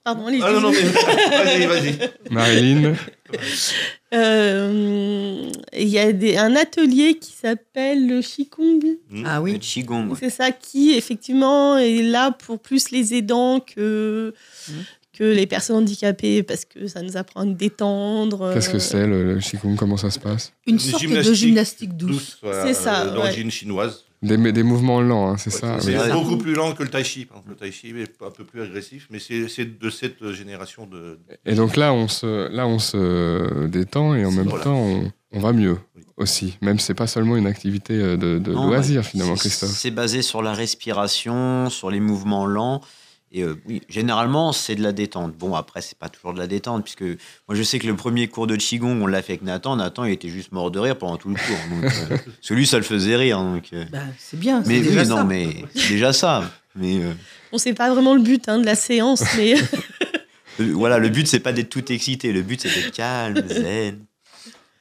[SPEAKER 6] Pardon.
[SPEAKER 8] Ah non, non, mais [laughs] vas-y, vas-y.
[SPEAKER 4] Marilyn [laughs]
[SPEAKER 6] Euh, Il y a des- un atelier qui s'appelle le Qigong.
[SPEAKER 5] Ah
[SPEAKER 7] Le
[SPEAKER 5] oui.
[SPEAKER 7] Qigong, ouais.
[SPEAKER 6] C'est ça qui, effectivement, est là pour plus les aidants que,
[SPEAKER 5] Mhm.
[SPEAKER 6] que les personnes handicapées parce que ça nous apprend à nous détendre.
[SPEAKER 4] Qu'est-ce que
[SPEAKER 6] euh,
[SPEAKER 4] c'est le, le Qigong? Comment ça se passe?
[SPEAKER 5] Une sorte de
[SPEAKER 8] gymnastique
[SPEAKER 5] douce.
[SPEAKER 8] Douce, voilà,
[SPEAKER 6] C'est ça,
[SPEAKER 8] euh, d'origine chinoise.
[SPEAKER 4] Des, des mouvements lents, hein, c'est ça
[SPEAKER 8] C'est
[SPEAKER 4] oui.
[SPEAKER 8] Beaucoup plus lent que le tai chi. Le tai chi est un peu plus agressif, mais c'est c'est de cette génération de.
[SPEAKER 4] Et donc là, on se, là, on se détend et en même
[SPEAKER 8] Voilà.
[SPEAKER 4] temps, on, on va mieux
[SPEAKER 8] Oui.
[SPEAKER 4] aussi. Même si c'est pas seulement une activité euh, de, de
[SPEAKER 7] Non,
[SPEAKER 4] loisir
[SPEAKER 7] ouais.
[SPEAKER 4] finalement, Christophe.
[SPEAKER 7] C'est basé sur la respiration, sur les mouvements lents. Et euh, oui, généralement, c'est de la détente. Bon, après, c'est pas toujours de la détente, puisque moi, je sais que le premier cours de Qigong, on l'a fait avec Nathan. Nathan, il était juste mort de rire pendant tout le cours. Donc, euh, [laughs] celui, ça le faisait rire. Donc, euh.
[SPEAKER 5] Ben, c'est bien.
[SPEAKER 7] Mais
[SPEAKER 5] c'est déjà
[SPEAKER 7] oui, non, mais c'est déjà ça. Mais euh,
[SPEAKER 6] On sait pas vraiment le but hein, de la séance, mais [laughs] [laughs]
[SPEAKER 7] voilà, le but, c'est pas d'être tout excité. Le but, c'est d'être calme, zen.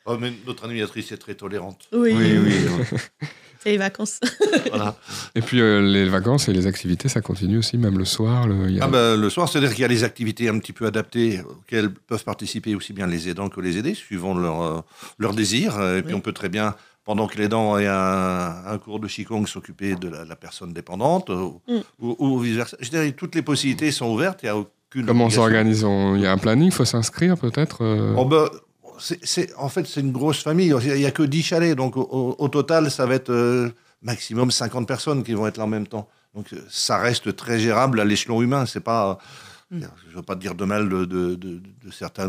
[SPEAKER 8] Oh, mais notre animatrice est très tolérante.
[SPEAKER 6] oui,
[SPEAKER 7] Oui, oui.
[SPEAKER 6] C'est les vacances. [laughs]
[SPEAKER 8] Voilà.
[SPEAKER 4] Et puis euh, les vacances et les activités, ça continue aussi, même le soir. Le, y a-
[SPEAKER 8] Ah ben, le soir, c'est-à-dire qu'il y a des activités un petit peu adaptées auxquelles peuvent participer aussi bien les aidants que les aidés, suivant leur, euh, leur désir. Et puis on peut très bien, pendant que l'aidant est un, un cours de Qigong, s'occuper de la, la personne dépendante
[SPEAKER 6] Mm.
[SPEAKER 8] ou, ou vice-versa. Je dirais toutes les possibilités sont ouvertes, il n'y a aucune
[SPEAKER 4] Comment s'organise? Il y a un planning, il faut s'inscrire peut-être euh,
[SPEAKER 8] Oh ben, c'est- en fait, c'est une grosse famille. Il n'y a que 10 chalets. Donc, au, total, ça va être euh, maximum 50 personnes qui vont être là en même temps. Donc, euh, ça reste très gérable à l'échelon humain. C'est pas.
[SPEAKER 5] Mm.
[SPEAKER 8] Je ne veux pas dire de mal de, de, de-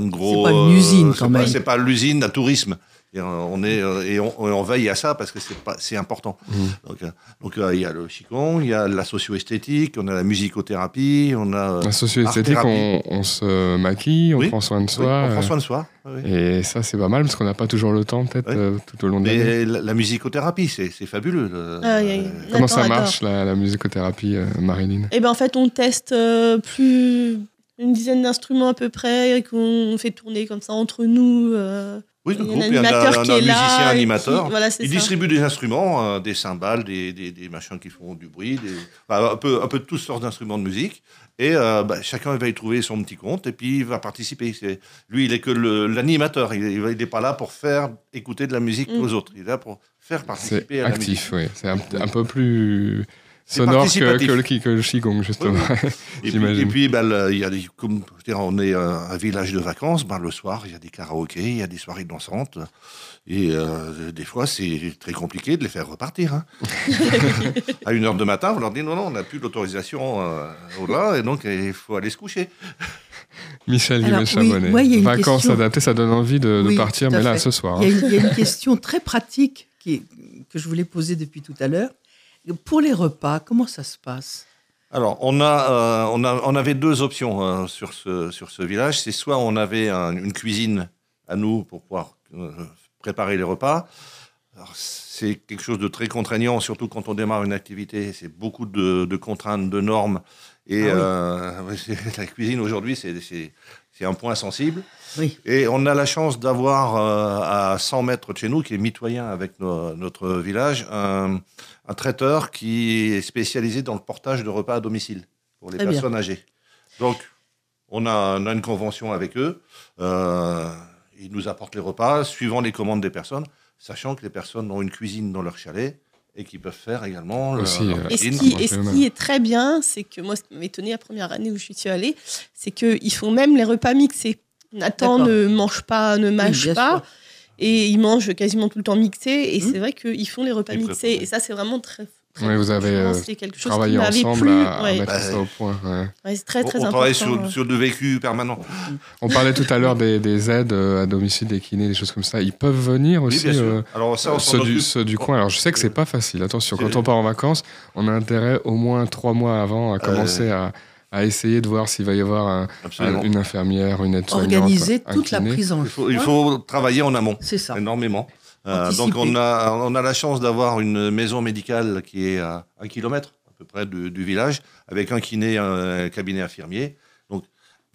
[SPEAKER 8] gros.
[SPEAKER 5] C'est pas une usine,
[SPEAKER 8] c'est
[SPEAKER 5] quand
[SPEAKER 8] pas-
[SPEAKER 5] même.
[SPEAKER 8] C'est pas l'usine à tourisme. Et, euh, on est euh, et on, on veille à ça parce que c'est pas c'est important.
[SPEAKER 4] Mhm.
[SPEAKER 8] Donc, euh, donc euh, il y a le qigong, il y a la socio-esthétique, on a la musicothérapie, on a euh,
[SPEAKER 4] La socio-esthétique, on, se maquille, on
[SPEAKER 8] Oui.
[SPEAKER 4] prend soin de
[SPEAKER 8] oui,
[SPEAKER 4] soi.
[SPEAKER 8] on prend
[SPEAKER 4] euh,
[SPEAKER 8] soin de soi. oui, oui.
[SPEAKER 4] Et ça, c'est pas mal parce qu'on n'a pas toujours le temps, peut-être, euh, tout au long de l'année.
[SPEAKER 8] La, la musicothérapie, c'est c'est fabuleux. le-
[SPEAKER 6] Ah, y a- y a-
[SPEAKER 8] euh,
[SPEAKER 4] Comment ça marche, la, la musicothérapie, euh, Marilyn?
[SPEAKER 6] Et ben en fait, on teste euh, plus une dizaine d'instruments à peu près et qu'on fait tourner comme ça entre nous. euh,
[SPEAKER 8] Oui,
[SPEAKER 6] il
[SPEAKER 8] le
[SPEAKER 6] y a un
[SPEAKER 8] groupe, il y a un,
[SPEAKER 6] là.
[SPEAKER 8] musicien animateur.
[SPEAKER 6] qui- voilà, c'est
[SPEAKER 8] Il
[SPEAKER 6] ça.
[SPEAKER 8] distribue des instruments, euh, des cymbales, des, des, des machins qui font du bruit, des, un, peu, un peu de toutes sortes d'instruments de musique. Et euh, bah, chacun va y trouver son petit compte et puis il va participer. Lui, il est que l'animateur. Il n'est pas là pour faire écouter de la musique
[SPEAKER 6] Mm.
[SPEAKER 8] aux autres. Il est là pour faire participer à la musique.
[SPEAKER 4] actif, oui. C'est un, un peu plus sonore que, que, le, qui- que le Qigong, justement. [laughs]
[SPEAKER 8] Et puis,
[SPEAKER 4] J'imagine.
[SPEAKER 8] et puis, ben, le- y a des, comme je veux dire, on est euh, un village de vacances, ben, le soir, il y a des karaokés, il y a des soirées dansantes. Et euh, des fois, c'est très compliqué de les faire repartir. hein. [laughs] à une heure de matin, vous leur dites non, non, on n'a plus d'autorisation euh, au-delà, et donc il faut aller se coucher.
[SPEAKER 4] Michel
[SPEAKER 5] Alors,
[SPEAKER 4] Guillet
[SPEAKER 5] oui,
[SPEAKER 4] Chabonnet.
[SPEAKER 5] moi, il y a une
[SPEAKER 4] Vacances
[SPEAKER 5] question.
[SPEAKER 4] adaptées, ça donne envie de, partir, mais là, ce soir.
[SPEAKER 5] Il y, a
[SPEAKER 4] hein.
[SPEAKER 5] une, il y a une question très pratique qui est- que je voulais poser depuis tout à l'heure. Pour les repas, comment ça se passe?
[SPEAKER 8] Alors, on, a, euh, on, a, on avait deux options euh, sur, ce, sur ce village. C'est soit on avait un- une cuisine à nous pour pouvoir euh, préparer les repas. C'est quelque chose de très contraignant, surtout quand on démarre une activité. C'est beaucoup de, de contraintes, de normes. Et
[SPEAKER 5] Ah [laughs]
[SPEAKER 8] la cuisine aujourd'hui, c'est- un point sensible.
[SPEAKER 5] Oui.
[SPEAKER 8] Et on a la chance d'avoir à 100 mètres de chez nous, qui est mitoyen avec no- notre village, un, un traiteur qui est spécialisé dans le portage de repas à domicile pour les
[SPEAKER 5] Très bien.
[SPEAKER 8] personnes âgées. Donc, on a, on a une convention avec eux. Euh, ils nous apportent les repas suivant les commandes des personnes, sachant que les personnes ont une cuisine dans leur chalet et qui peuvent faire également leur-
[SPEAKER 4] Aussi,
[SPEAKER 8] leur
[SPEAKER 4] euh,
[SPEAKER 6] Et ce,
[SPEAKER 8] cuisine.
[SPEAKER 6] qui, et ce est très bien, c'est que moi, ce qui m'étonnait la première année où je suis allée, c'est qu'ils font même les repas mixés. Nathan ne mange pas, ne mâche pas,
[SPEAKER 5] sûr.
[SPEAKER 6] Et il mange quasiment tout le temps mixé. Et
[SPEAKER 5] Mhm.
[SPEAKER 6] c'est vrai qu'ils font les repas
[SPEAKER 8] Ils
[SPEAKER 6] mixés. Et ça, c'est vraiment très.
[SPEAKER 4] Ouais, vous avez, euh,
[SPEAKER 6] quelque chose m'avait
[SPEAKER 4] ensemble
[SPEAKER 6] plu.
[SPEAKER 4] à, à
[SPEAKER 6] Ouais.
[SPEAKER 4] mettre
[SPEAKER 8] Bah,
[SPEAKER 4] ça au point. ouais.
[SPEAKER 6] Ouais, c'est très,
[SPEAKER 8] On-
[SPEAKER 6] très
[SPEAKER 8] on
[SPEAKER 6] important.
[SPEAKER 8] travaille sur,
[SPEAKER 6] euh.
[SPEAKER 8] sur le vécu permanent.
[SPEAKER 4] On parlait tout à l'heure des, des aides euh, à domicile, des kinés, des choses comme ça. Ils peuvent venir
[SPEAKER 8] Oui,
[SPEAKER 4] aussi. euh,
[SPEAKER 8] Alors ça, on
[SPEAKER 4] ceux, du, ceux du coin. Alors je sais que c'est pas facile. Attention, quand on part en vacances, on a intérêt au moins trois mois avant à commencer à, à essayer de voir s'il va y avoir un-
[SPEAKER 8] Absolument.
[SPEAKER 4] un- une infirmière, une aide-soignante.
[SPEAKER 5] Organiser toute la prise en
[SPEAKER 8] faut, il
[SPEAKER 5] charge.
[SPEAKER 8] faut travailler en amont,
[SPEAKER 5] C'est ça.
[SPEAKER 8] énormément. Euh, donc on a, on a la chance d'avoir une maison médicale qui est à un kilomètre à peu près du, du village, avec un kiné, un cabinet infirmier. Donc,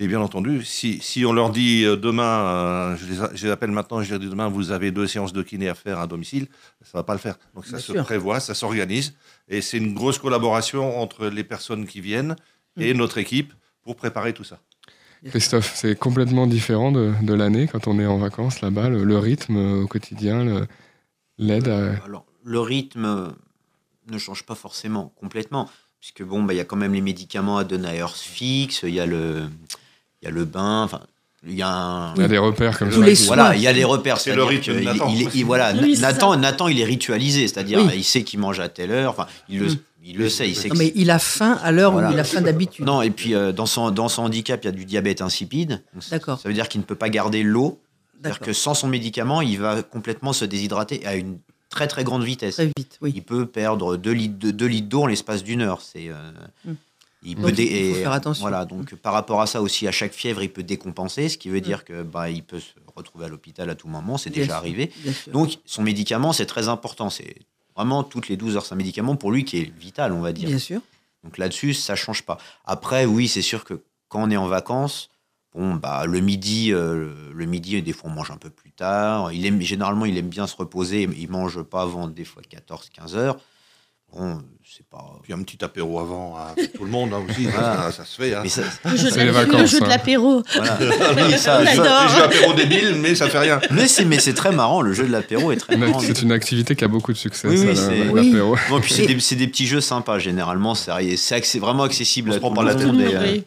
[SPEAKER 8] mais bien entendu, si, si on leur dit euh, demain, euh, je, les, a- je les appelle maintenant, je leur dis demain, vous avez deux séances de kiné à faire à domicile, ça va pas le faire. Donc ça
[SPEAKER 5] Bien
[SPEAKER 8] se
[SPEAKER 5] sûr.
[SPEAKER 8] prévoit, ça s'organise, et c'est une grosse collaboration entre les personnes qui viennent et
[SPEAKER 5] Mm.
[SPEAKER 8] notre équipe pour préparer tout ça.
[SPEAKER 4] Christophe, c'est complètement différent de, de l'année quand on est en vacances là-bas, le, le rythme euh, au quotidien, l'aide. à-
[SPEAKER 7] Alors, le rythme euh, ne change pas forcément complètement, puisque bon, bah, il y a quand même les médicaments à donner à heure fixe, il y a le, il y a le bain, enfin, il y a un-
[SPEAKER 4] Il y a des repères comme
[SPEAKER 8] Tous
[SPEAKER 4] ça.
[SPEAKER 7] Voilà, il y a des repères.
[SPEAKER 8] C'est le rythme Nathan.
[SPEAKER 7] il voilà,
[SPEAKER 6] Oui,
[SPEAKER 7] Nathan. Nathan, il est ritualisé, c'est-à-dire
[SPEAKER 5] Oui.
[SPEAKER 7] il sait qu'il mange à telle heure, enfin, il le,
[SPEAKER 5] Mm.
[SPEAKER 7] Il le sait, il sait
[SPEAKER 5] Non, mais il a faim à l'heure
[SPEAKER 7] Voilà.
[SPEAKER 5] où il a faim d'habitude.
[SPEAKER 7] Non, et puis euh, dans, son, dans son handicap, il y a du diabète insipide.
[SPEAKER 5] D'accord.
[SPEAKER 7] Ça veut dire qu'il ne peut pas garder l'eau. C'est-à-dire que sans son médicament, il va complètement se déshydrater à une très très grande vitesse.
[SPEAKER 5] Très vite, oui.
[SPEAKER 7] Il peut perdre 2 litres de- deux litres d'eau en l'espace d'une heure. C'est, euh,
[SPEAKER 5] Mm.
[SPEAKER 7] il
[SPEAKER 5] Donc,
[SPEAKER 7] peut
[SPEAKER 5] il faut faire attention.
[SPEAKER 7] Voilà, donc par rapport à ça aussi, à chaque fièvre, il peut décompenser, ce qui veut dire que bah, il peut se retrouver à l'hôpital à tout moment. C'est déjà
[SPEAKER 5] sûr,
[SPEAKER 7] arrivé. Donc son médicament, c'est très important. C'est vraiment toutes les 12 heures, c'est un médicament pour lui qui est vital, on va dire.
[SPEAKER 5] Bien sûr.
[SPEAKER 7] Donc là-dessus, ça change pas. Après, oui, c'est sûr que quand on est en vacances, bon, bah, le midi, euh, le midi, des fois, on mange un peu plus tard. Il aime, généralement, il aime bien se reposer. Il mange pas avant des fois 14-15 heures. Bon, c'est pas.
[SPEAKER 8] Puis un petit apéro avant hein, tout le monde hein, aussi,
[SPEAKER 7] Voilà.
[SPEAKER 8] ça, ça se fait. hein.
[SPEAKER 7] Ça,
[SPEAKER 6] Le jeu, de
[SPEAKER 4] C'est
[SPEAKER 6] la-
[SPEAKER 4] les
[SPEAKER 6] le
[SPEAKER 4] vacances,
[SPEAKER 6] jeu de
[SPEAKER 4] hein.
[SPEAKER 6] l'apéro.
[SPEAKER 7] voilà. [laughs] Oui, ça,
[SPEAKER 6] On
[SPEAKER 7] ça-
[SPEAKER 6] adore.
[SPEAKER 8] Les jeux apéro débiles, mais ça fait rien.
[SPEAKER 7] mais c'est mais c'est très marrant. Le jeu de l'apéro est très marrant.
[SPEAKER 4] C'est une activité qui a beaucoup de succès,
[SPEAKER 7] Oui,
[SPEAKER 4] ça,
[SPEAKER 7] oui, c'est-
[SPEAKER 5] Oui.
[SPEAKER 4] l'apéro. [laughs]
[SPEAKER 7] Non, puis c'est
[SPEAKER 5] Et-
[SPEAKER 7] des, petits jeux sympas généralement. C'est vraiment accessible
[SPEAKER 8] On
[SPEAKER 7] à
[SPEAKER 8] se prend
[SPEAKER 7] tout le
[SPEAKER 8] la
[SPEAKER 7] monde. Et, euh,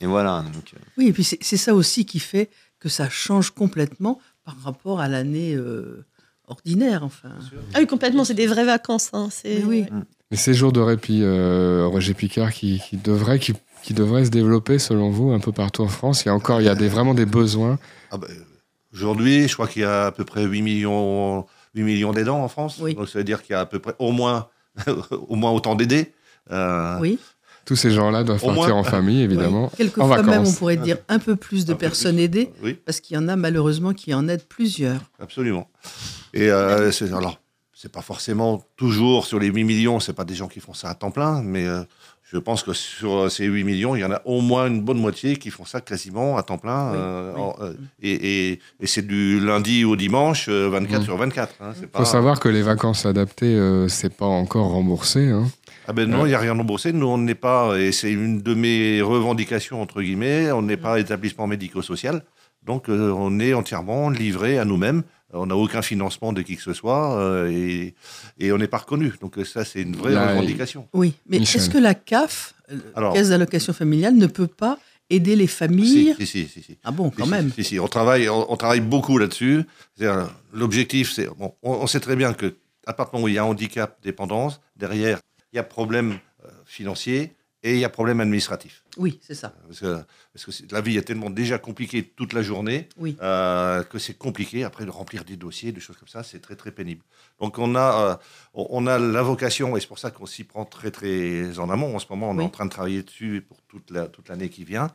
[SPEAKER 7] et voilà. Donc, euh,
[SPEAKER 5] Oui, et puis c'est c'est ça aussi qui fait que ça change complètement par rapport à l'année euh, ordinaire. Enfin,
[SPEAKER 6] Ah oui, complètement, c'est des vraies vacances. hein, c'est-
[SPEAKER 5] Oui, oui.
[SPEAKER 4] Les séjours de répit, euh, Roger Picard, qui, qui devraient qui, qui devraient se développer selon vous un peu partout en France. Il y a encore, il y a des, vraiment des besoins.
[SPEAKER 8] Ah ben, Aujourd'hui, je crois qu'il y a à peu près 8 millions, 8 millions d'aidants en France.
[SPEAKER 5] Oui.
[SPEAKER 8] Donc ça veut dire qu'il y a à peu près au moins, [laughs] au moins autant d'aidés. Euh,
[SPEAKER 5] oui.
[SPEAKER 4] Tous ces gens-là doivent
[SPEAKER 8] Au
[SPEAKER 4] partir
[SPEAKER 8] moins.
[SPEAKER 4] en famille, évidemment.
[SPEAKER 5] Quelquefois
[SPEAKER 4] En
[SPEAKER 5] même,
[SPEAKER 4] vacances.
[SPEAKER 5] on pourrait dire un peu plus de
[SPEAKER 8] Un
[SPEAKER 5] personnes
[SPEAKER 8] plus.
[SPEAKER 5] aidées,
[SPEAKER 8] Oui,
[SPEAKER 5] parce qu'il y en a malheureusement qui en aident plusieurs.
[SPEAKER 8] absolument. Et euh, c'est- alors, c'est pas forcément toujours sur les 8 millions, c'est pas des gens qui font ça à temps plein, mais euh, je pense que sur ces 8 millions, il y en a au moins une bonne moitié qui font ça quasiment à temps plein.
[SPEAKER 5] Oui,
[SPEAKER 8] euh,
[SPEAKER 5] oui.
[SPEAKER 8] euh, et et- et c'est du lundi au dimanche, euh, 24
[SPEAKER 4] Mm.
[SPEAKER 8] sur 24. hein, c'est
[SPEAKER 4] Il
[SPEAKER 8] pas-
[SPEAKER 4] faut savoir que les vacances adaptées, euh, c'est pas encore remboursé. hein.
[SPEAKER 8] Ah ben non, il n'y a rien remboursé. Nous, on n'est pas, et c'est une de mes revendications, entre guillemets, on n'est pas établissement médico-social. Donc, euh, on est entièrement livré à nous-mêmes. On n'a aucun financement de qui que ce soit euh, et, et on n'est pas reconnu. Donc, euh, ça, c'est une vraie
[SPEAKER 4] Là,
[SPEAKER 8] revendication.
[SPEAKER 5] Oui, mais
[SPEAKER 4] Michel.
[SPEAKER 5] est-ce que la CAF, euh,
[SPEAKER 8] Alors-
[SPEAKER 5] Caisse d'allocation familiale, ne peut pas aider les familles
[SPEAKER 8] Si, si, si.
[SPEAKER 5] Ah bon, quand même.
[SPEAKER 8] Si, si, on travaille, on, on travaille beaucoup là-dessus. C'est-à-dire, L'objectif, c'est, bon, on, on sait très bien que à partir du moment où il y a handicap, dépendance, derrière, il y a problème euh, financier et il y a problème administratif.
[SPEAKER 5] Oui, c'est ça.
[SPEAKER 8] Parce que, parce que la vie est tellement déjà compliquée toute la journée
[SPEAKER 5] Oui.
[SPEAKER 8] euh, que c'est compliqué après de remplir des dossiers, des choses comme ça, c'est très très pénible. Donc on a, euh, on a la vocation, et c'est pour ça qu'on s'y prend très très en amont. En ce moment, on
[SPEAKER 5] Oui.
[SPEAKER 8] est en train de travailler dessus pour toute la- toute l'année qui vient.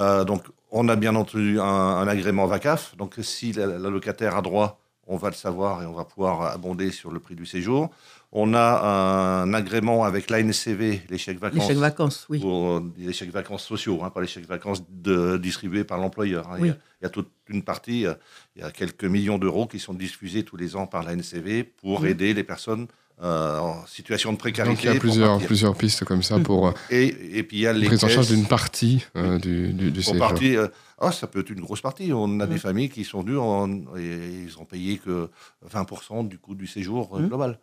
[SPEAKER 8] Euh, donc on a bien entendu un, un agrément VACAF. Donc si la, la locataire a droit, on va le savoir et on va pouvoir abonder sur le prix du séjour. On a un agrément avec l'ANCV, les chèques vacances.
[SPEAKER 5] Les chèques vacances, oui.
[SPEAKER 8] Pour euh, les chèques vacances sociaux, hein, pas les chèques vacances de, distribués par l'employeur. hein. Il, y a-
[SPEAKER 5] Oui.
[SPEAKER 8] il y a toute une partie, euh, il y a quelques millions d'euros qui sont diffusés tous les ans par l'ANCV pour
[SPEAKER 5] Oui.
[SPEAKER 8] aider les personnes euh, en situation de précarité.
[SPEAKER 4] Donc il y a plusieurs, pistes comme ça pour euh,
[SPEAKER 8] Et, et puis il y a les
[SPEAKER 4] prise en charge d'une partie euh, du, du, du
[SPEAKER 8] partie, euh, ah, ça peut être une grosse partie. On a des familles qui sont venues en- et ils ont payé que 20% du coût du séjour euh,
[SPEAKER 5] Mm.
[SPEAKER 8] global.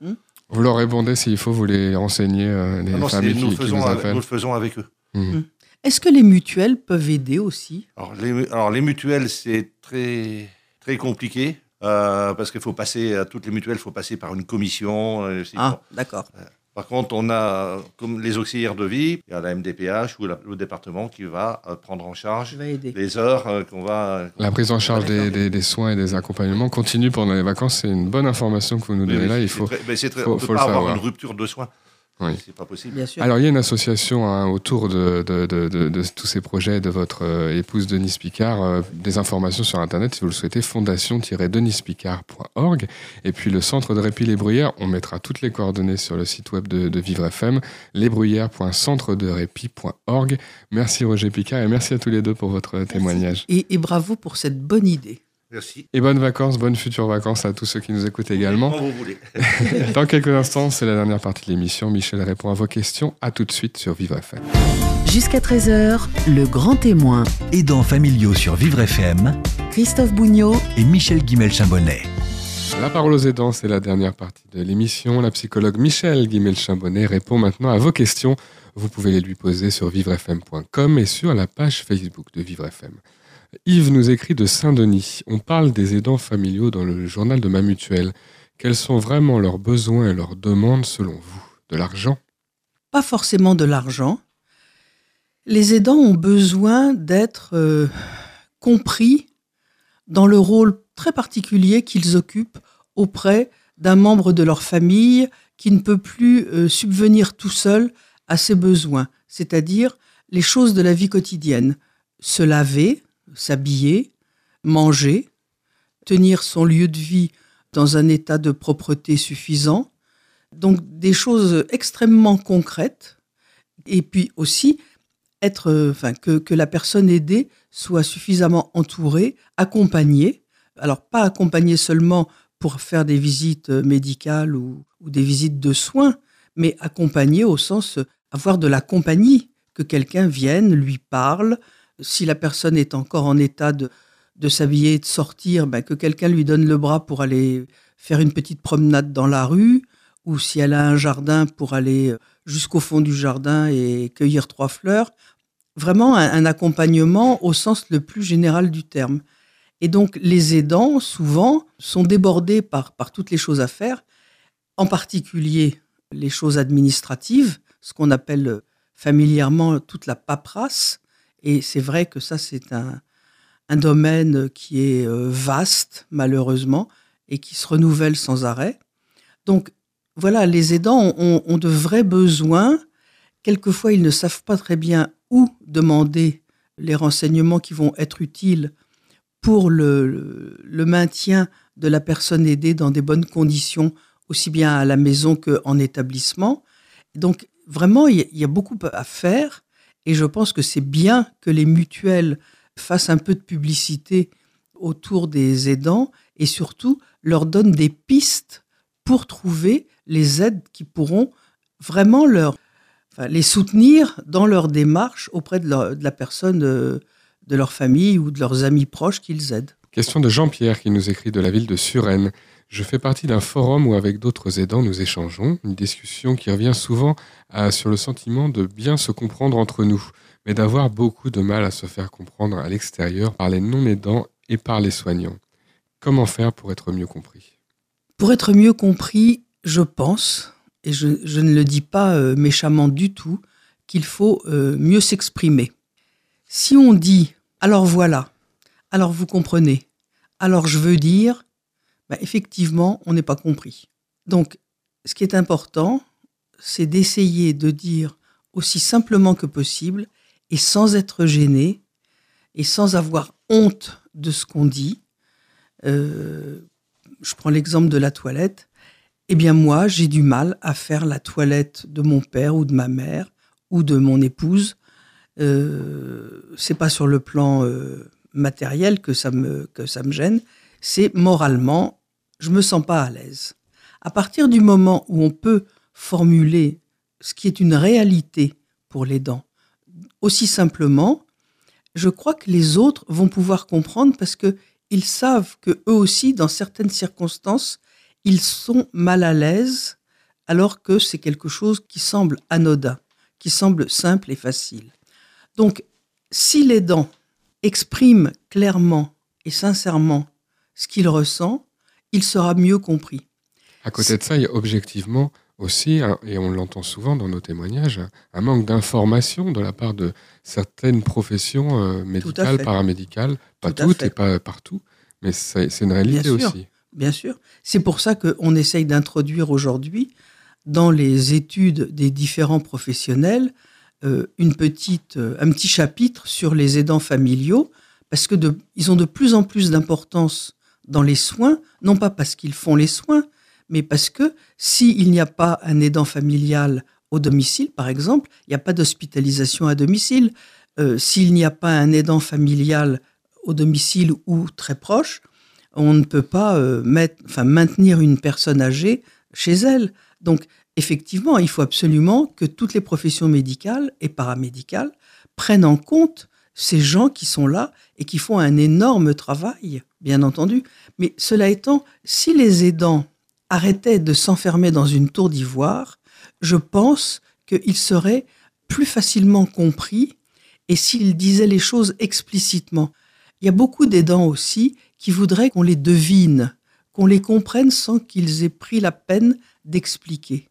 [SPEAKER 4] Vous leur répondez s'il faut, vous les renseignez, euh, les
[SPEAKER 8] Ah non,
[SPEAKER 4] familles
[SPEAKER 8] nous,
[SPEAKER 4] qui,
[SPEAKER 8] le
[SPEAKER 4] qui
[SPEAKER 8] faisons
[SPEAKER 4] vous
[SPEAKER 8] avec,
[SPEAKER 4] appellent.
[SPEAKER 8] nous le faisons avec eux.
[SPEAKER 4] Mhm.
[SPEAKER 5] Est-ce que les mutuelles peuvent aider aussi?
[SPEAKER 8] Alors les, alors, les mutuelles, c'est très, très compliqué. euh, parce qu'il faut passer, à toutes les mutuelles, il faut passer par une commission. euh,
[SPEAKER 5] Ah, d'accord.
[SPEAKER 8] Par contre, on a, comme les auxiliaires de vie, il y a la MDPH ou la- le département qui va euh, prendre en charge les heures euh, qu'on va.
[SPEAKER 4] La prise en charge des,
[SPEAKER 5] D'accord.
[SPEAKER 4] des- des soins et des accompagnements continue pendant les vacances. C'est une bonne information que vous nous donnez
[SPEAKER 8] oui,
[SPEAKER 4] là. Il faut...
[SPEAKER 8] très- mais c'est très-
[SPEAKER 4] faut-
[SPEAKER 8] on ne peut
[SPEAKER 4] faut le
[SPEAKER 8] pas avoir
[SPEAKER 4] savoir.
[SPEAKER 8] une rupture de soins.
[SPEAKER 4] Oui.
[SPEAKER 8] C'est pas possible.
[SPEAKER 5] Bien sûr.
[SPEAKER 4] Alors, il y a une association hein, autour de, de- de- de- de tous ces projets de votre euh, épouse Denise Picard. euh, des informations sur Internet, si vous le souhaitez, fondation-denispicard.org. Et puis le centre de répit Les Bruyères, on mettra toutes les coordonnées sur le site web de, de Vivre FM, lesbruyères.centrederépit.org. Merci Roger Picard et merci à tous les deux pour votre témoignage.
[SPEAKER 5] Et, et bravo pour cette bonne idée.
[SPEAKER 8] Merci.
[SPEAKER 4] Et bonnes vacances, bonnes futures vacances à tous ceux qui nous écoutent également.
[SPEAKER 8] Quand vous voulez. [laughs]
[SPEAKER 4] Dans quelques instants, c'est la dernière partie de l'émission. Michel répond à vos questions. À tout de suite sur Vivre FM.
[SPEAKER 1] Jusqu'à 13h, le grand témoin.
[SPEAKER 2] Aidants familiaux sur Vivre FM
[SPEAKER 1] Christophe Bougnot
[SPEAKER 2] et Michel Guimel-Chambonnet.
[SPEAKER 4] La parole aux aidants, c'est la dernière partie de l'émission. La psychologue Michel Guimel-Chambonnet répond maintenant à vos questions. Vous pouvez les lui poser sur vivrefm.com et sur la page Facebook de Vivre FM. Yves nous écrit de Saint-Denis. On parle des aidants familiaux dans le journal de ma mutuelle. Quels sont vraiment leurs besoins et leurs demandes selon vous? De l'argent?
[SPEAKER 5] Pas forcément de l'argent. Les aidants ont besoin d'être euh, compris dans le rôle très particulier qu'ils occupent auprès d'un membre de leur famille qui ne peut plus euh, subvenir tout seul à ses besoins, c'est-à-dire les choses de la vie quotidienne. Se laver, s'habiller, manger, tenir son lieu de vie dans un état de propreté suffisant. Donc des choses extrêmement concrètes. Et puis aussi être, enfin, que, que la personne aidée soit suffisamment entourée, accompagnée. Alors pas accompagnée seulement pour faire des visites médicales ou, ou des visites de soins, mais accompagnée au sens avoir de la compagnie, que quelqu'un vienne, lui parle. Si la personne est encore en état de, de s'habiller et de sortir, ben, que quelqu'un lui donne le bras pour aller faire une petite promenade dans la rue, ou si elle a un jardin pour aller jusqu'au fond du jardin et cueillir trois fleurs. Vraiment un, accompagnement au sens le plus général du terme. Et donc les aidants, souvent, sont débordés par, par toutes les choses à faire, en particulier les choses administratives, ce qu'on appelle familièrement toute la paperasse. Et c'est vrai que ça, c'est un, domaine qui est euh, vaste, malheureusement, et qui se renouvelle sans arrêt. Donc, voilà, les aidants ont, de vrais besoins. Quelquefois, ils ne savent pas très bien où demander les renseignements qui vont être utiles pour le, maintien de la personne aidée dans des bonnes conditions, aussi bien à la maison qu'en établissement. Donc, vraiment, il y a beaucoup à faire. Et je pense que c'est bien que les mutuelles fassent un peu de publicité autour des aidants et surtout leur donnent des pistes pour trouver les aides qui pourront vraiment leur, les soutenir dans leur démarche auprès de la personne euh, de leur famille ou de leurs amis proches qu'ils aident.
[SPEAKER 4] Question de Jean-Pierre qui nous écrit de la ville de Suresnes. Je fais partie d'un forum où avec d'autres aidants nous échangeons, une discussion qui revient souvent à- sur le sentiment de bien se comprendre entre nous, mais d'avoir beaucoup de mal à se faire comprendre à l'extérieur par les non-aidants et par les soignants. Comment faire pour être mieux compris?
[SPEAKER 5] Pour être mieux compris, je pense, et je, je ne le dis pas euh, méchamment du tout, qu'il faut euh, mieux s'exprimer. Si on dit alors voilà, alors vous comprenez, alors je veux dire, ben, effectivement, on n'est pas compris. Donc, ce qui est important, c'est d'essayer de dire aussi simplement que possible et sans être gêné et sans avoir honte de ce qu'on dit. Euh, je prends l'exemple de la toilette. Eh bien moi, j'ai du mal à faire la toilette de mon père ou de ma mère ou de mon épouse. Euh, c'est pas sur le plan euh, matériel que ça me que ça me gêne, c'est moralement, je me sens pas à l'aise. À partir du moment où on peut formuler ce qui est une réalité pour les dents, aussi simplement, je crois que les autres vont pouvoir comprendre parce que ils savent que eux aussi, dans certaines circonstances, ils sont mal à l'aise, alors que c'est quelque chose qui semble anodin, qui semble simple et facile. Donc, si les dents expriment clairement et sincèrement ce qu'il ressent, il sera mieux compris.
[SPEAKER 4] À côté de ça, il y a objectivement aussi, hein, et on l'entend souvent dans nos témoignages, un manque d'information de la part de certaines professions euh, médicales, paramédicales, pas
[SPEAKER 5] Tout
[SPEAKER 4] toutes et pas partout, mais c'est une réalité
[SPEAKER 5] Bien sûr.
[SPEAKER 4] aussi.
[SPEAKER 5] Bien sûr. C'est pour ça qu'on essaye d'introduire aujourd'hui, dans les études des différents professionnels, euh, une petite, euh, un petit chapitre sur les aidants familiaux, parce que de, ils ont de plus en plus d'importance dans les soins, non pas parce qu'ils font les soins, mais parce que s'il n'y a pas un aidant familial au domicile, par exemple, il n'y a pas d'hospitalisation à domicile. Euh, s'il n'y a pas un aidant familial au domicile ou très proche, on ne peut pas euh, maintenir une personne âgée chez elle. Donc, effectivement, il faut absolument que toutes les professions médicales et paramédicales prennent en compte ces gens qui sont là et qui font un énorme travail, bien entendu. Mais cela étant, si les aidants arrêtaient de s'enfermer dans une tour d'ivoire, je pense qu'ils seraient plus facilement compris et s'ils disaient les choses explicitement. Il y a beaucoup d'aidants aussi qui voudraient qu'on les devine, qu'on les comprenne sans qu'ils aient pris la peine d'expliquer.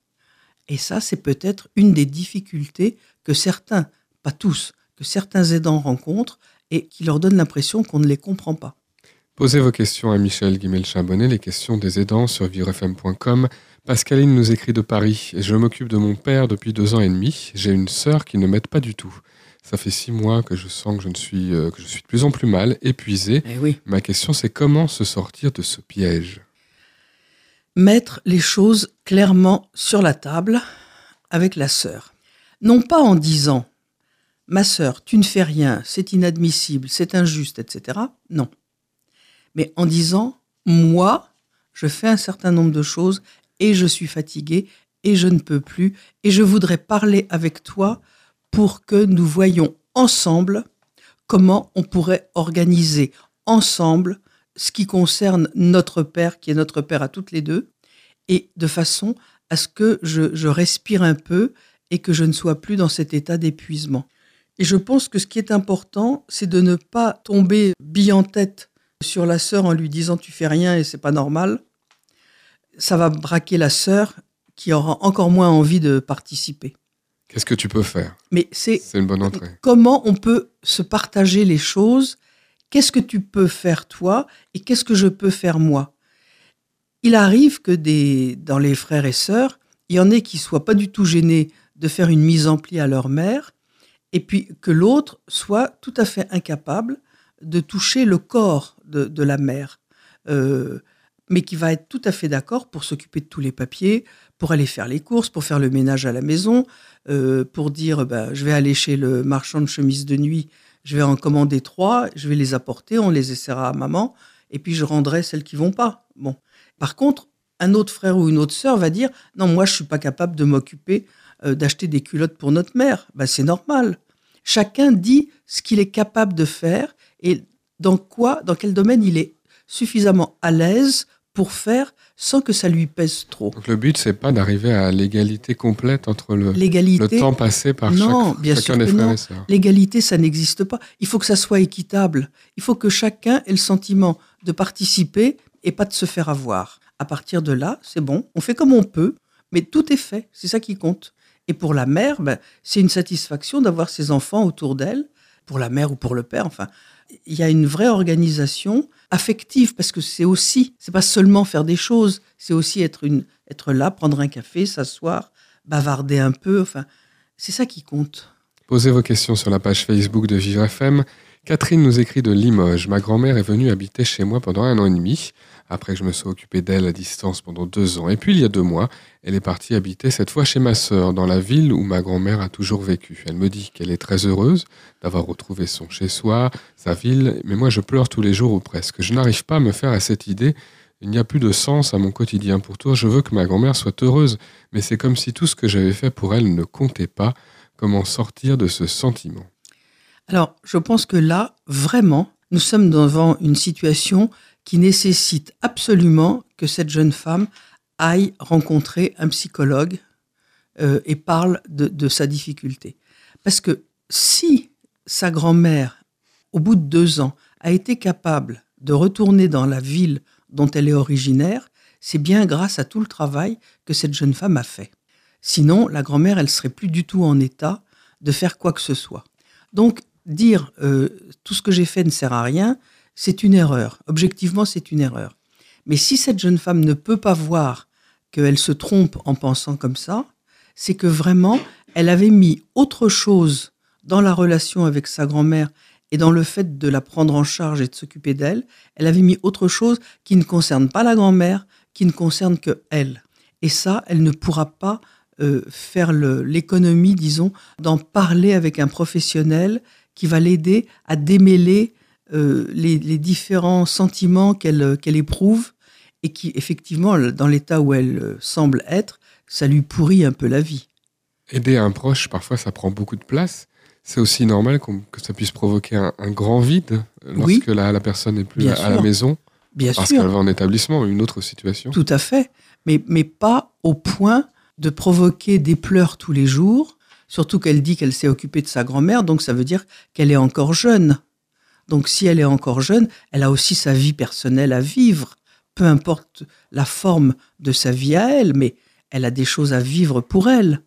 [SPEAKER 5] Et ça, c'est peut-être une des difficultés que certains, pas tous, que certains aidants rencontrent et qui leur donne l'impression qu'on ne les comprend pas.
[SPEAKER 4] Posez vos questions à Michel Guimel-Charbonnet, les questions des aidants sur vivrefm.com. Pascaline nous écrit de Paris. Je m'occupe de mon père depuis deux ans et demi. J'ai une sœur qui ne m'aide pas du tout. Ça fait six mois que je sens que je, ne suis, euh, que je suis de plus en plus mal, épuisé.
[SPEAKER 5] Eh oui.
[SPEAKER 4] Ma question, c'est comment se sortir de ce piège?
[SPEAKER 5] Mettre les choses clairement sur la table avec la sœur. Non pas en disant Ma sœur, tu ne fais rien, c'est inadmissible, c'est injuste, etc. Non. Mais en disant Moi, je fais un certain nombre de choses et je suis fatigué et je ne peux plus et je voudrais parler avec toi pour que nous voyions ensemble comment on pourrait organiser ensemble ce qui concerne notre père, qui est notre père à toutes les deux, et de façon à ce que je, je respire un peu et que je ne sois plus dans cet état d'épuisement. Et je pense que ce qui est important, c'est de ne pas tomber bille en tête sur la sœur en lui disant tu fais rien et c'est pas normal. Ça va braquer la sœur qui aura encore moins envie de participer.
[SPEAKER 4] Qu'est-ce que tu peux faire?
[SPEAKER 5] Mais c'est
[SPEAKER 4] C'est une bonne entrée.
[SPEAKER 5] comment on peut se partager les choses, qu'est-ce que tu peux faire toi et qu'est-ce que je peux faire moi? Il arrive que des, dans les frères et sœurs, il y en ait qui soient pas du tout gênés de faire une mise en pli à leur mère, et puis que l'autre soit tout à fait incapable de toucher le corps de, la mère, Euh, mais qui va être tout à fait d'accord pour s'occuper de tous les papiers, pour aller faire les courses, pour faire le ménage à la maison, euh, pour dire ben, je vais aller chez le marchand de chemises de nuit, je vais en commander trois, je vais les apporter, on les essaiera à maman, et puis je rendrai celles qui vont pas. Bon. Par contre, un autre frère ou une autre sœur va dire non, moi je suis pas capable de m'occuper d'acheter des culottes pour notre mère. Ben, c'est normal. Chacun dit ce qu'il est capable de faire et dans quoi, dans quel domaine il est suffisamment à l'aise pour faire sans que ça lui pèse trop.
[SPEAKER 4] Donc le but, c'est pas d'arriver à l'égalité complète entre le, le temps passé par
[SPEAKER 5] Non,
[SPEAKER 4] chaque-
[SPEAKER 5] bien
[SPEAKER 4] chacun
[SPEAKER 5] sûr
[SPEAKER 4] des frères
[SPEAKER 5] non.
[SPEAKER 4] et sœurs.
[SPEAKER 5] l'égalité, ça n'existe pas. Il faut que ça soit équitable. Il faut que chacun ait le sentiment de participer et pas de se faire avoir. À partir de là, c'est bon, on fait comme on peut, mais tout est fait. C'est ça qui compte. Et pour la mère, ben, c'est une satisfaction d'avoir ses enfants autour d'elle, pour la mère ou pour le père. Enfin, il y a une vraie organisation affective parce que c'est aussi, c'est pas seulement faire des choses, c'est aussi être une, être là, prendre un café, s'asseoir, bavarder un peu. Enfin, c'est ça qui compte.
[SPEAKER 4] Posez vos questions sur la page Facebook de Vivre FM. Catherine nous écrit de Limoges. Ma grand-mère est venue habiter chez moi pendant un an et demi, après que je me sois occupé d'elle à distance pendant deux ans. Et puis il y a deux mois, elle est partie habiter cette fois chez ma sœur, dans la ville où ma grand-mère a toujours vécu. Elle me dit qu'elle est très heureuse d'avoir retrouvé son chez-soi, sa ville, mais moi je pleure tous les jours ou presque. Je n'arrive pas à me faire à cette idée. Il n'y a plus de sens à mon quotidien. Pourtant, je veux que ma grand-mère soit heureuse, mais c'est comme si tout ce que j'avais fait pour elle ne comptait pas. Comment sortir de ce sentiment?
[SPEAKER 5] Alors, je pense que là, vraiment, nous sommes devant une situation qui nécessite absolument que cette jeune femme aille rencontrer un psychologue euh, et parle de, sa difficulté. Parce que si sa grand-mère, au bout de deux ans, a été capable de retourner dans la ville dont elle est originaire, c'est bien grâce à tout le travail que cette jeune femme a fait. Sinon, la grand-mère, elle serait plus du tout en état de faire quoi que ce soit. Donc, dire euh, tout ce que j'ai fait ne sert à rien, c'est une erreur. Objectivement, c'est une erreur. Mais si cette jeune femme ne peut pas voir qu'elle se trompe en pensant comme ça, c'est que vraiment, elle avait mis autre chose dans la relation avec sa grand-mère et dans le fait de la prendre en charge et de s'occuper d'elle, elle avait mis autre chose qui ne concerne pas la grand-mère, qui ne concerne que elle. Et ça, elle ne pourra pas euh, faire l'économie, disons, d'en parler avec un professionnel qui va l'aider à démêler euh, les, différents sentiments qu'elle qu'elle éprouve et qui, effectivement, dans l'état où elle euh, semble être, ça lui pourrit un peu la vie.
[SPEAKER 4] Aider un proche, parfois, ça prend beaucoup de place. C'est aussi normal que ça puisse provoquer un, grand vide lorsque la, la, personne n'est plus à, la maison.
[SPEAKER 5] Bien
[SPEAKER 4] parce qu'elle va en établissement, une autre situation.
[SPEAKER 5] Tout à fait. Mais, mais pas au point de provoquer des pleurs tous les jours, surtout qu'elle dit qu'elle s'est occupée de sa grand-mère, donc ça veut dire qu'elle est encore jeune. Donc si elle est encore jeune, elle a aussi sa vie personnelle à vivre, peu importe la forme de sa vie à elle, mais elle a des choses à vivre pour elle.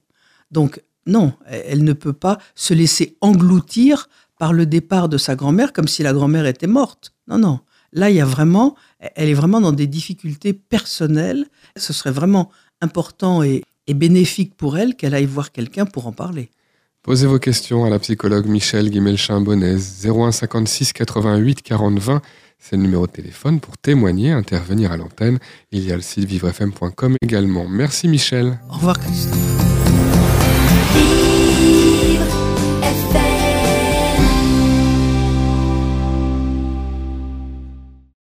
[SPEAKER 5] Donc non, elle ne peut pas se laisser engloutir par le départ de sa grand-mère comme si la grand-mère était morte. Non, non. Là, il y a vraiment, elle est vraiment dans des difficultés personnelles. Ce serait vraiment important et, bénéfique pour elle qu'elle aille voir quelqu'un pour en parler.
[SPEAKER 4] Posez vos questions à la psychologue Michel Guimel-Chimbonnez, 0156 88 40 C'est le numéro de téléphone pour témoigner, intervenir à l'antenne. Il y a le site vivrefm.com également. Merci Michel.
[SPEAKER 5] Au revoir Christophe.